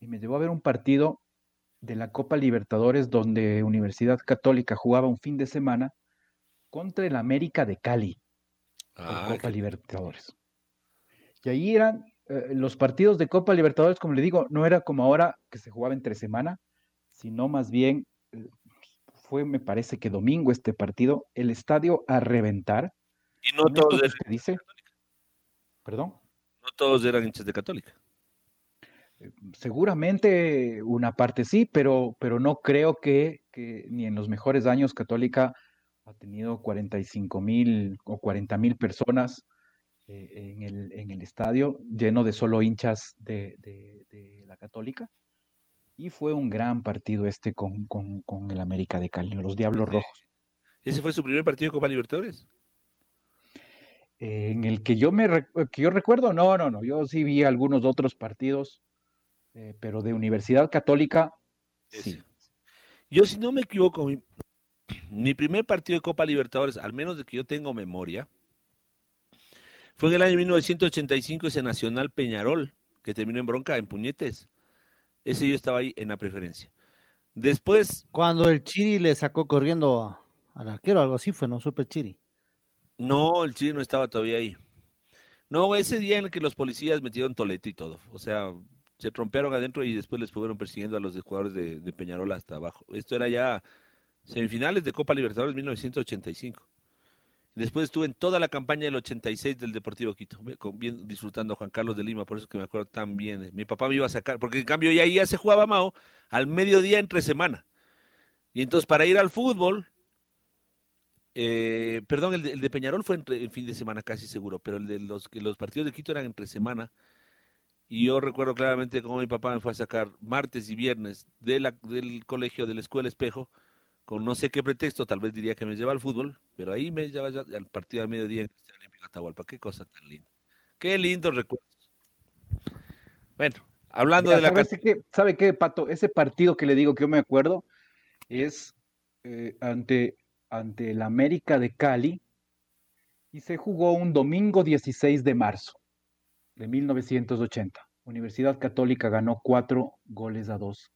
Y me llevó a ver un partido de la Copa Libertadores donde Universidad Católica jugaba un fin de semana contra el América de Cali Ah, Copa qué- Libertadores. Y ahí eran eh, los partidos de Copa Libertadores, como le digo, no era como ahora que se jugaba entre semana, sino más bien eh, fue, me parece que domingo este partido, el estadio a reventar. y no todos, eran, usted dice, perdón, no todos eran hinchas de Católica. seguramente una parte sí, pero, pero no creo que, que ni en los mejores años Católica ha tenido 45 mil o 40 mil personas eh, en el, en el estadio, lleno de solo hinchas de, de- de la Católica. Y fue un gran partido este con, con- con el América de Cali, los Diablos Rojos, ¿Ese fue su primer partido de Copa Libertadores? Eh, en el que yo, me, que yo recuerdo, no, no, no, yo sí vi algunos otros partidos, eh, pero de Universidad Católica, sí. Yo, si no me equivoco, mi, mi primer partido de Copa Libertadores, al menos de que yo tengo memoria, fue en el año 1985 ese Nacional Peñarol, que terminó en bronca, en puñetes. Ese yo estaba ahí en la preferencia. Después, Cuando el Chiri le sacó corriendo al arquero, algo así fue, ¿no? Super Chiri. no, el Chile no estaba todavía ahí. No, ese día en el que los policías metieron tolete y todo. O sea, se trompearon adentro y después les fueron persiguiendo a los jugadores de, de Peñarol hasta abajo. Esto era ya semifinales de Copa Libertadores 1985. Después estuve en toda la campaña del 86 del Deportivo Quito, disfrutando a Juan Carlos de Lima, por eso que me acuerdo tan bien. Mi papá me iba a sacar, porque en cambio ya, ya se jugaba Mao al mediodía entre semana. Y entonces para ir al fútbol, eh, perdón, el de, Peñarol fue entre, el fin de semana casi seguro, pero el de los, los partidos de Quito eran entre semana. Y yo recuerdo claramente cómo mi papá me fue a sacar martes y viernes del colegio, de la escuela Espejo, con no sé qué pretexto, tal vez diría que me lleva al fútbol, pero ahí me lleva ya al partido al mediodía en Cristian Olímpico Atahualpa. Qué cosa tan linda. Qué lindos recuerdos. Bueno, hablando Mira, de la ¿sabe qué, ¿Sabe qué, Pato? Ese partido que le digo que yo me acuerdo es eh, ante, ante el América de Cali y se jugó un domingo 16 de marzo de 1980. Universidad Católica ganó cuatro goles a dos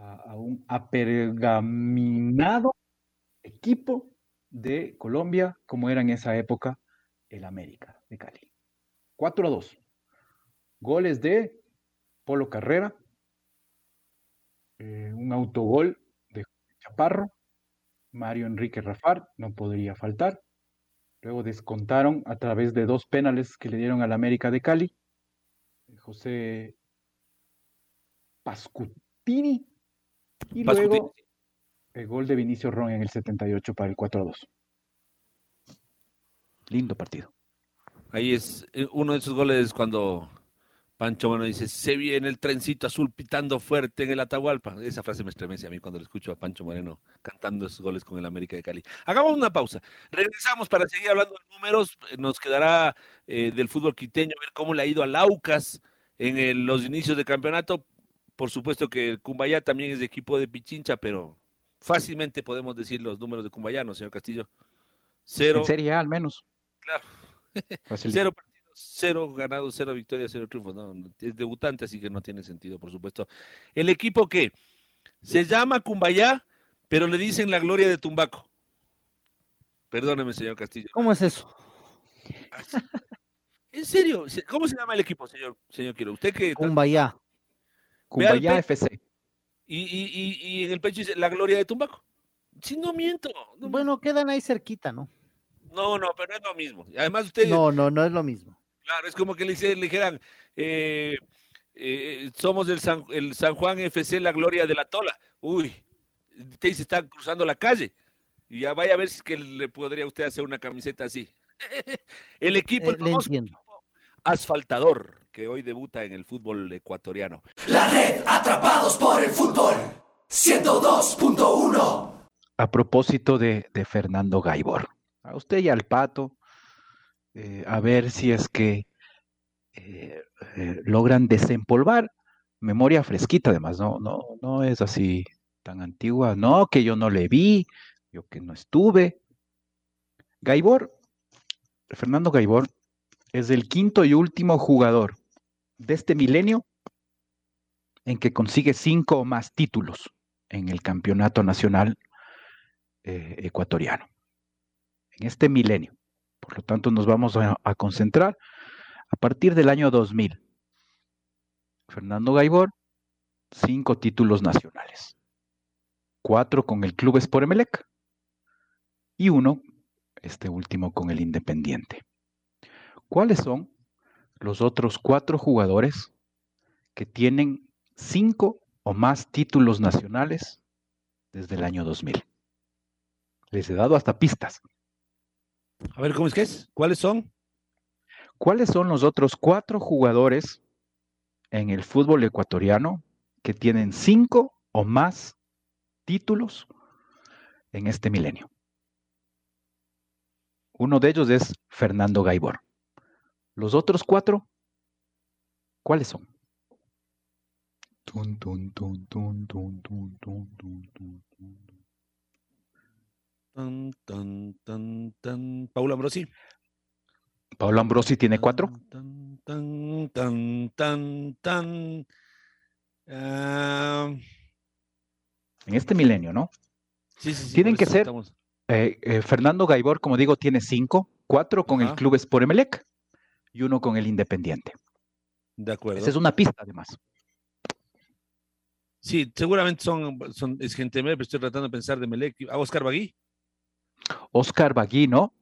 a, un apergaminado equipo de Colombia, como era en esa época el América de Cali. 4 a 2. Goles de Polo Carrera, eh, un autogol de Chaparro, Mario Enrique Rafar, no podría faltar. Luego descontaron a través de dos penales que le dieron al América de Cali. José Pascutini. Y luego el gol de Vinicio Ron en el 78 para el 4 a 2. Lindo partido. Ahí es eh, uno de esos goles cuando Pancho Moreno dice, se viene el trencito azul pitando fuerte en el Atahualpa. Esa frase me estremece a mí cuando le escucho a Pancho Moreno cantando esos goles con el América de Cali. Hagamos una pausa. Regresamos para seguir hablando de números. Nos quedará eh, del fútbol quiteño, ver cómo le ha ido al Aucas en el- los inicios de campeonato. Por supuesto que el Cumbayá también es de equipo de Pichincha, pero fácilmente podemos decir los números de Cumbayá, ¿no, señor Castillo? Cero, En Serie A al menos. claro. Fácil. Cero partidos, cero ganados, cero victorias, cero triunfos. No, es debutante, así que no tiene sentido, por supuesto. El equipo que se llama Cumbayá, pero le dicen la gloria de Tumbaco. Perdóneme, señor Castillo. ¿Cómo es eso? ¿En serio? Se- ¿Cómo se llama el equipo, señor, señor Quiero? Usted que... Cumbayá. Cumbayá Al FC. Y, y, y, y en el pecho dice la gloria de Tumbaco. Si no miento. No, Bueno, quedan ahí cerquita, ¿no? no, no, pero es lo mismo. Además, usted... No, no, no es lo mismo. Claro, es como que le, dijeran, eh, eh, somos el San, el San Juan FC, la gloria de la tola. Uy, usted se está cruzando la calle. Y ya vaya a ver si es que le podría usted hacer una camiseta así. el equipo, Eh, el le famoso asfaltador, que hoy debuta en el fútbol ecuatoriano. La red Atrapados por el fútbol. 102.1. A propósito de, de Fernando Gaibor. A usted y al pato, eh, a ver si es que eh, eh, logran desempolvar memoria fresquita, además, no, no, no es así tan antigua, no, que yo no le vi, yo que no estuve. Gaibor, Fernando Gaibor, es el quinto y último jugador de este milenio en que consigue cinco o más títulos en el campeonato nacional eh, ecuatoriano, en este milenio. Por lo tanto, nos vamos a, concentrar a partir del año 2000. Fernando Gaibor, cinco títulos nacionales, cuatro con el Club Sport Emelec y uno, este último, con el Independiente. ¿Cuáles son los otros cuatro jugadores que tienen cinco o más títulos nacionales desde el año 2000? Les he dado hasta pistas. A ver, ¿cómo es que es? ¿Cuáles son? ¿Cuáles son los otros cuatro jugadores en el fútbol ecuatoriano que tienen cinco o más títulos en este milenio? Uno de ellos es Fernando Gaibor. Los otros cuatro, ¿cuáles son? Tan, tan, tan, tan. Paula Ambrosi. Paula Ambrosi tiene cuatro. Tan, tan, tan, tan, tan. Ah. En este milenio, ¿no? Sí, sí, sí. Tienen que ser. Eh, eh, Fernando Gaibor, como digo, tiene cinco, cuatro con el club Sport Emelec y uno con el Independiente. De acuerdo. Esa es una pista, además. Sí, seguramente son, son es gente Melec, pero estoy tratando de pensar de Melec. ¿A Oscar Bagui? Oscar Baguino,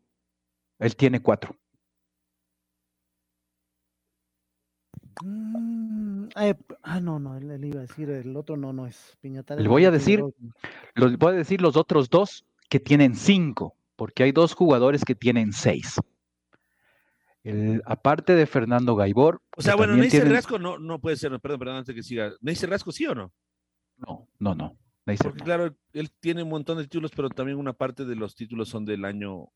él tiene cuatro. Mm, Eh, ah, no, no, él, él iba a decir, el otro no, no es Piñatares. Le voy a no decir-. Los, voy a decir los otros dos que tienen cinco, porque hay dos jugadores que tienen seis. El- aparte de Fernando Gaibor. O sea, bueno, Neisser tienen- Rasco no, no puede ser, perdón, perdón, antes que siga. ¿Neisser Rasco sí o no? No, no, no. Porque no. claro, él- tiene un montón de títulos, pero también una parte de los títulos son del año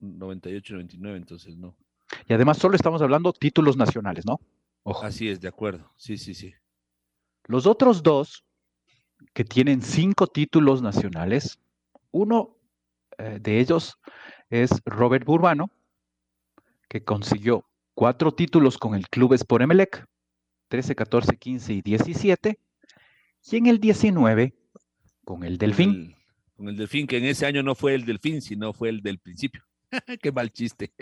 98 99, entonces no. Y además solo estamos hablando títulos nacionales, ¿no? Ojo. Así es, de acuerdo. Sí, sí, sí. Los otros dos que tienen cinco títulos nacionales, uno eh, de ellos es Robert Burbano, que consiguió cuatro títulos con el Club Sport Emelec, 13, 14, 15 y 17, y en el 19 con el Delfín. Con el, con el Delfín, que en ese año no fue el Delfín, sino fue el del principio. Qué mal chiste.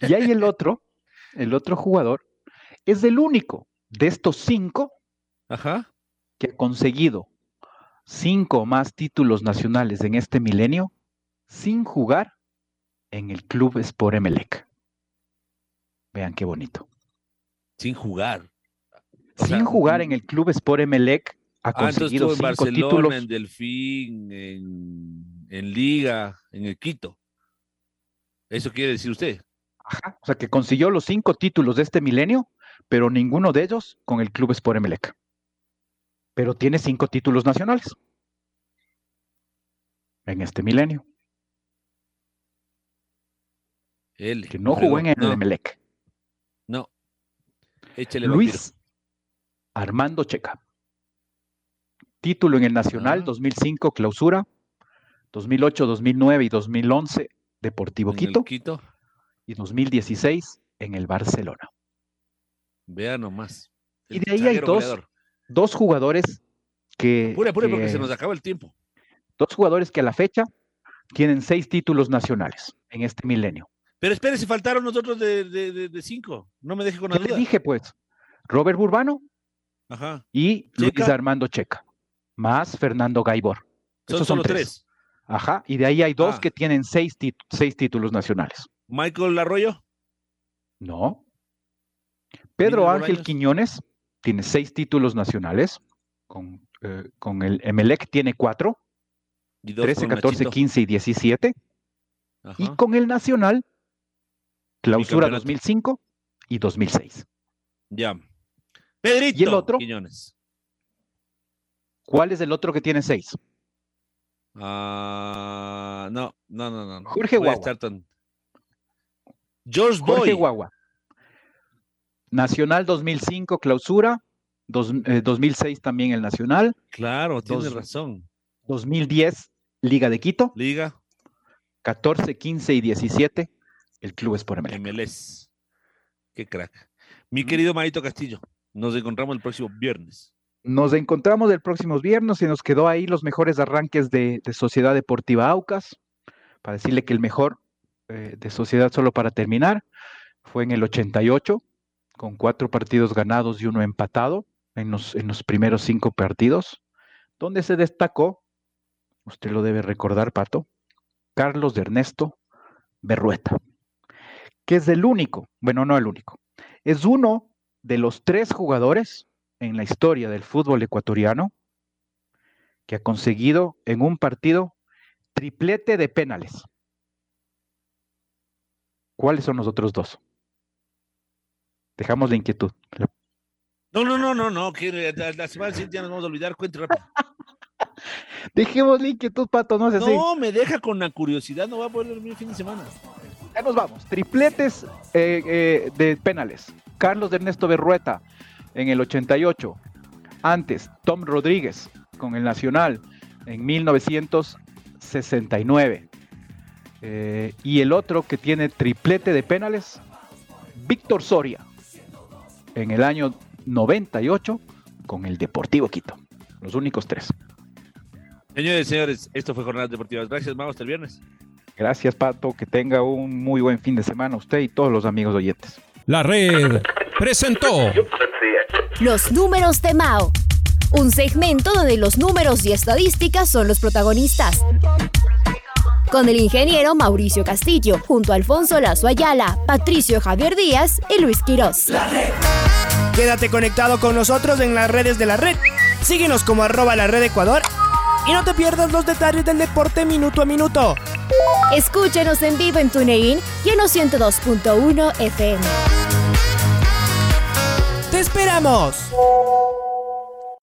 Y ahí el otro, el otro jugador, es el único de estos cinco Ajá. que ha conseguido cinco más títulos nacionales en este milenio sin jugar en el club Sport Emelec. Vean qué bonito. Sin jugar. O sin sea, jugar en el club Sport Emelec ha Ah, conseguido en cinco Barcelona, títulos. en Delfín, en, en Liga, en el Quito. Eso quiere decir usted. Ajá, O sea, que consiguió los cinco títulos de este milenio, pero ninguno de ellos con el club Sport Emelec. Pero tiene cinco títulos nacionales en este milenio, Que no jugó en el no, Emelec. No. Échale vampiro. Luis Armando Checa. Título en el Nacional Ah. 2005 Clausura, 2008, 2009 y 2011 Deportivo Quito Quito. y 2016 en el Barcelona. Vea nomás. Y de ahí hay dos goleador. Dos jugadores que, Apure, apure, porque que- se nos acaba el tiempo. dos jugadores que a la fecha tienen seis títulos nacionales en este milenio. Pero espere, si faltaron nosotros de, de, de- de cinco. No me deje con la ¿Qué le duda. dije pues? Robert Burbano Ajá. y Luis. Armando Checa, más Fernando Gaibor. Son Esos son tres. Ajá, y de ahí hay dos Ah. que tienen seis, seis títulos nacionales. Michael Arroyo. No. Pedro Ángel Bolaños. Quiñones tiene seis títulos nacionales. Con, eh, con el Emelec tiene cuatro, Y dos 13, con 14, Nachito. 15 y 17. Y con el Nacional, clausura Bicampeonato. 2005 y 2006. Ya. Pedrito. ¿Y el otro? Quiñones. ¿Cuál es el otro que tiene seis? Ah, no, no, no, no. no. Jorge Voy Guagua. tan- George Jorge Boy. Guagua. Nacional 2005, clausura. dos- eh, 2006 también el Nacional. Claro, tiene Dos- razón. 2010, Liga de Quito. Liga, 14, 15 y 17, el Club Sport Emelec. MLS. Qué crack. Mi querido Marito Castillo, nos encontramos el próximo viernes. Nos encontramos el próximo viernes y nos quedó ahí los mejores arranques de, de Sociedad Deportiva Aucas. Para decirle que el mejor eh, de Sociedad, solo para terminar, fue en el 88, con cuatro partidos ganados y uno empatado en los, en los primeros cinco partidos, donde se destacó, usted lo debe recordar, Pato, Carlos de Ernesto Berrueta, que es el único, bueno, no el único, es uno de los tres jugadores en la historia del fútbol ecuatoriano que ha conseguido en un partido triplete de penales. ¿Cuáles son los otros dos? Dejamos la inquietud. No, no, no, no, no, que la, la semana siguiente ya nos vamos a olvidar, cuente rápido. Dejemos la inquietud, Pato, no es así. No, me deja con la curiosidad, no va a poder dormir el fin de semana. Ya nos vamos. Tripletes eh, eh, de penales. Carlos Ernesto Berrueta en el 88. Antes, Tom Rodríguez con el Nacional en 1969. Eh, y el otro que tiene triplete de penales, Víctor Soria en el año 98 con el Deportivo Quito. Los únicos tres. Señores señores, esto fue Jornadas Deportivas. Gracias, Mago, hasta el viernes. Gracias, Pato. Que tenga un muy buen fin de semana usted y todos los amigos oyentes. La red presentó Los números de Mao. Un segmento donde los números y estadísticas son los protagonistas. Con el ingeniero Mauricio Castillo, junto a Alfonso Lazo Ayala, Patricio Javier Díaz y Luis Quirós. La red. Quédate conectado con nosotros en las redes de la red. Síguenos como arroba la red Ecuador y no te pierdas los detalles del deporte minuto a minuto. Escúchanos en vivo en TuneIn y en los 102.1 FM. ¡Te esperamos!